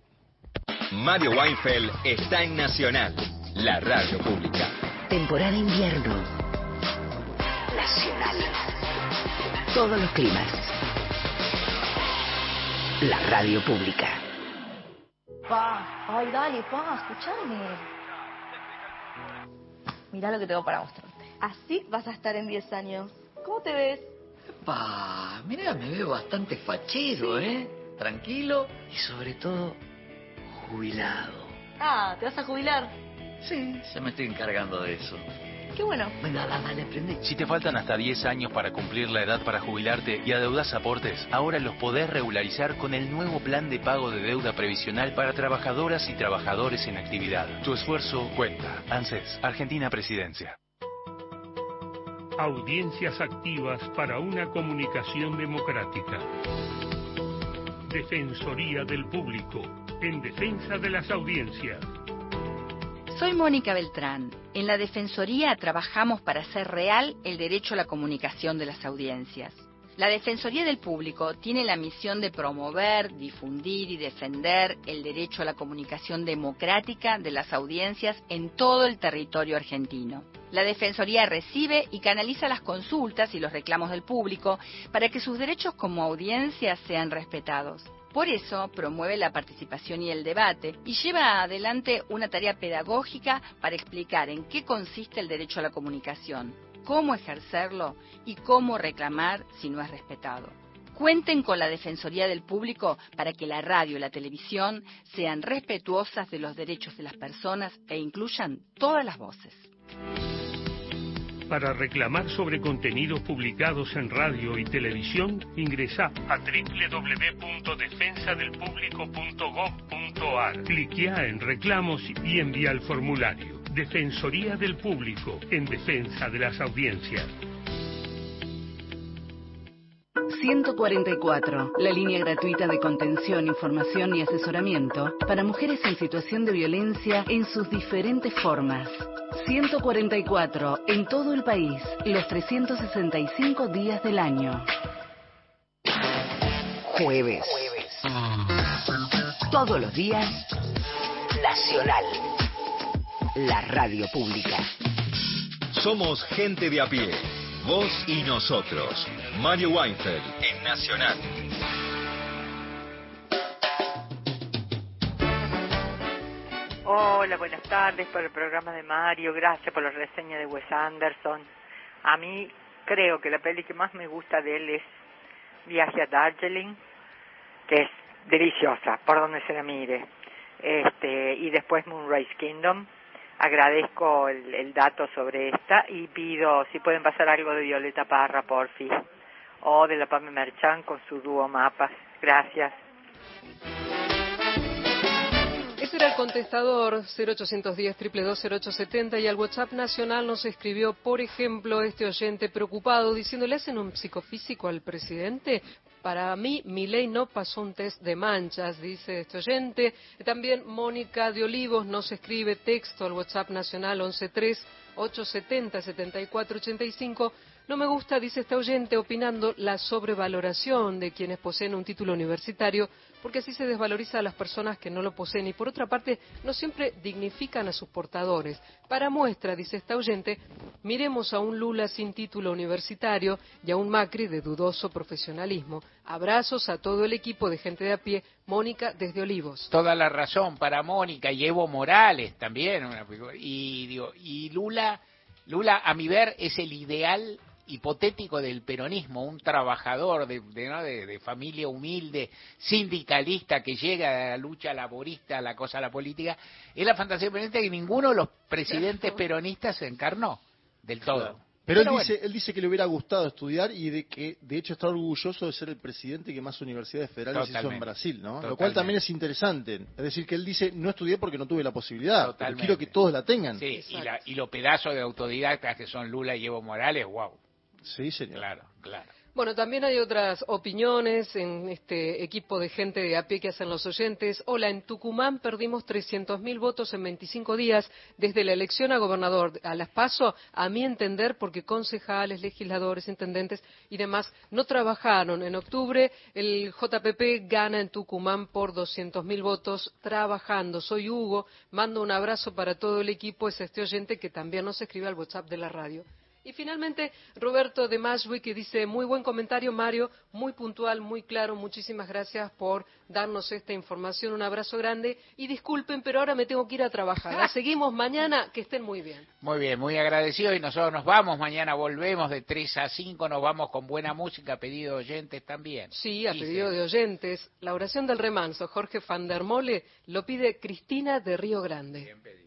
Mario Weinfeld está en Nacional, la radio pública. Temporada invierno. Nacional. Todos los climas. La radio pública. Pa, ay, dale, pa, escuchame. Mira lo que tengo para mostrarte. Así vas a estar en 10 años. ¿Cómo te ves? Pa, mira, me veo bastante fachero, ¿eh? Tranquilo y sobre todo jubilado. Ah, ¿te vas a jubilar? Sí, ya me estoy encargando de eso. Qué bueno. Venga, dale, aprende. Si te faltan hasta 10 años para cumplir la edad para jubilarte y adeudas aportes, ahora los podés regularizar con el nuevo plan de pago de deuda previsional para trabajadoras y trabajadores en actividad. Tu esfuerzo cuenta. ANSES, Argentina Presidencia. Audiencias activas para una comunicación democrática. Defensoría del Público, en defensa de las audiencias. Soy Mónica Beltrán. En la Defensoría trabajamos para hacer real el derecho a la comunicación de las audiencias. La Defensoría del Público tiene la misión de promover, difundir y defender el derecho a la comunicación democrática de las audiencias en todo el territorio argentino. La Defensoría recibe y canaliza las consultas y los reclamos del público para que sus derechos como audiencia sean respetados. Por eso promueve la participación y el debate y lleva adelante una tarea pedagógica para explicar en qué consiste el derecho a la comunicación, cómo ejercerlo y cómo reclamar si no es respetado. Cuenten con la Defensoría del Público para que la radio y la televisión sean respetuosas de los derechos de las personas e incluyan todas las voces. Para reclamar sobre contenidos publicados en radio y televisión, ingresa a www.defensadelpublico.gov.ar. Cliquea en reclamos y envía el formulario. Defensoría del Público, en defensa de las audiencias. 144, la línea gratuita de contención, información y asesoramiento para mujeres en situación de violencia en sus diferentes formas. 144, en todo el país, los 365 días del año. Jueves. Todos los días, Nacional. La radio pública. Somos gente de a pie. Vos y nosotros. Mario Weinfeld en Nacional. Hola, buenas tardes por el programa de Mario. Gracias por la reseña de Wes Anderson. A mí creo que la peli que más me gusta de él es Viaje a Darjeeling, que es deliciosa, por donde se la mire. Este, y después Moonrise Kingdom. Agradezco el, el dato sobre esta y pido si pueden pasar algo de Violeta Parra, porfi, o de la Pame Merchan con su dúo Mapas. Gracias. Ese era el contestador 0810 0870 y al WhatsApp nacional nos escribió, por ejemplo, este oyente preocupado diciendo, ¿le hacen un psicofísico al presidente? Para mí, mi ley no pasó un test de manchas, dice este oyente. También Mónica de Olivos nos escribe texto al WhatsApp nacional 113 870 7485 no me gusta, dice este oyente, opinando la sobrevaloración de quienes poseen un título universitario, porque así se desvaloriza a las personas que no lo poseen y por otra parte no siempre dignifican a sus portadores. Para muestra, dice este oyente, miremos a un Lula sin título universitario y a un Macri de dudoso profesionalismo. Abrazos a todo el equipo de gente de a pie, Mónica desde Olivos. Toda la razón para Mónica y Evo Morales también. Y, digo, y Lula, Lula, a mi ver, es el ideal hipotético del peronismo, un trabajador de, de, de, familia humilde, sindicalista que llega a la lucha laborista, a la cosa, a la política, es la fantasía peronista que ninguno de los presidentes peronistas se encarnó del todo. Pero, él, dice, él dice que le hubiera gustado estudiar y de que de hecho está orgulloso de ser el presidente que más universidades federales hizo en Brasil, ¿no? Lo cual también es interesante. Es decir, que él dice, no estudié porque no tuve la posibilidad, pero quiero que todos la tengan. Sí, y, la, y los pedazos de autodidactas que son Lula y Evo Morales, wow. Sí, señor. Claro, claro. Bueno, también hay otras opiniones en este equipo de gente de a pie que hacen los oyentes. Hola, en Tucumán perdimos 300.000 votos en 25 días desde la elección a gobernador a las PASO, a mi entender, porque concejales, legisladores, intendentes y demás no trabajaron. En octubre el JPP gana en Tucumán por 200.000 votos trabajando. Soy Hugo, mando un abrazo para todo el equipo, es este oyente que también nos escribe al WhatsApp de la radio. Y finalmente, Roberto de Mashwick que dice, muy buen comentario, Mario, muy puntual, muy claro, muchísimas gracias por darnos esta información, un abrazo grande y disculpen, pero ahora me tengo que ir a trabajar. La seguimos mañana, que estén muy bien. Muy bien, muy agradecido y nosotros nos vamos, mañana volvemos de 3 a 5, nos vamos con buena música, pedido de oyentes también. Sí, a pedido de oyentes. La oración del remanso, Jorge van der Mole, lo pide Cristina de Río Grande. Bien pedido.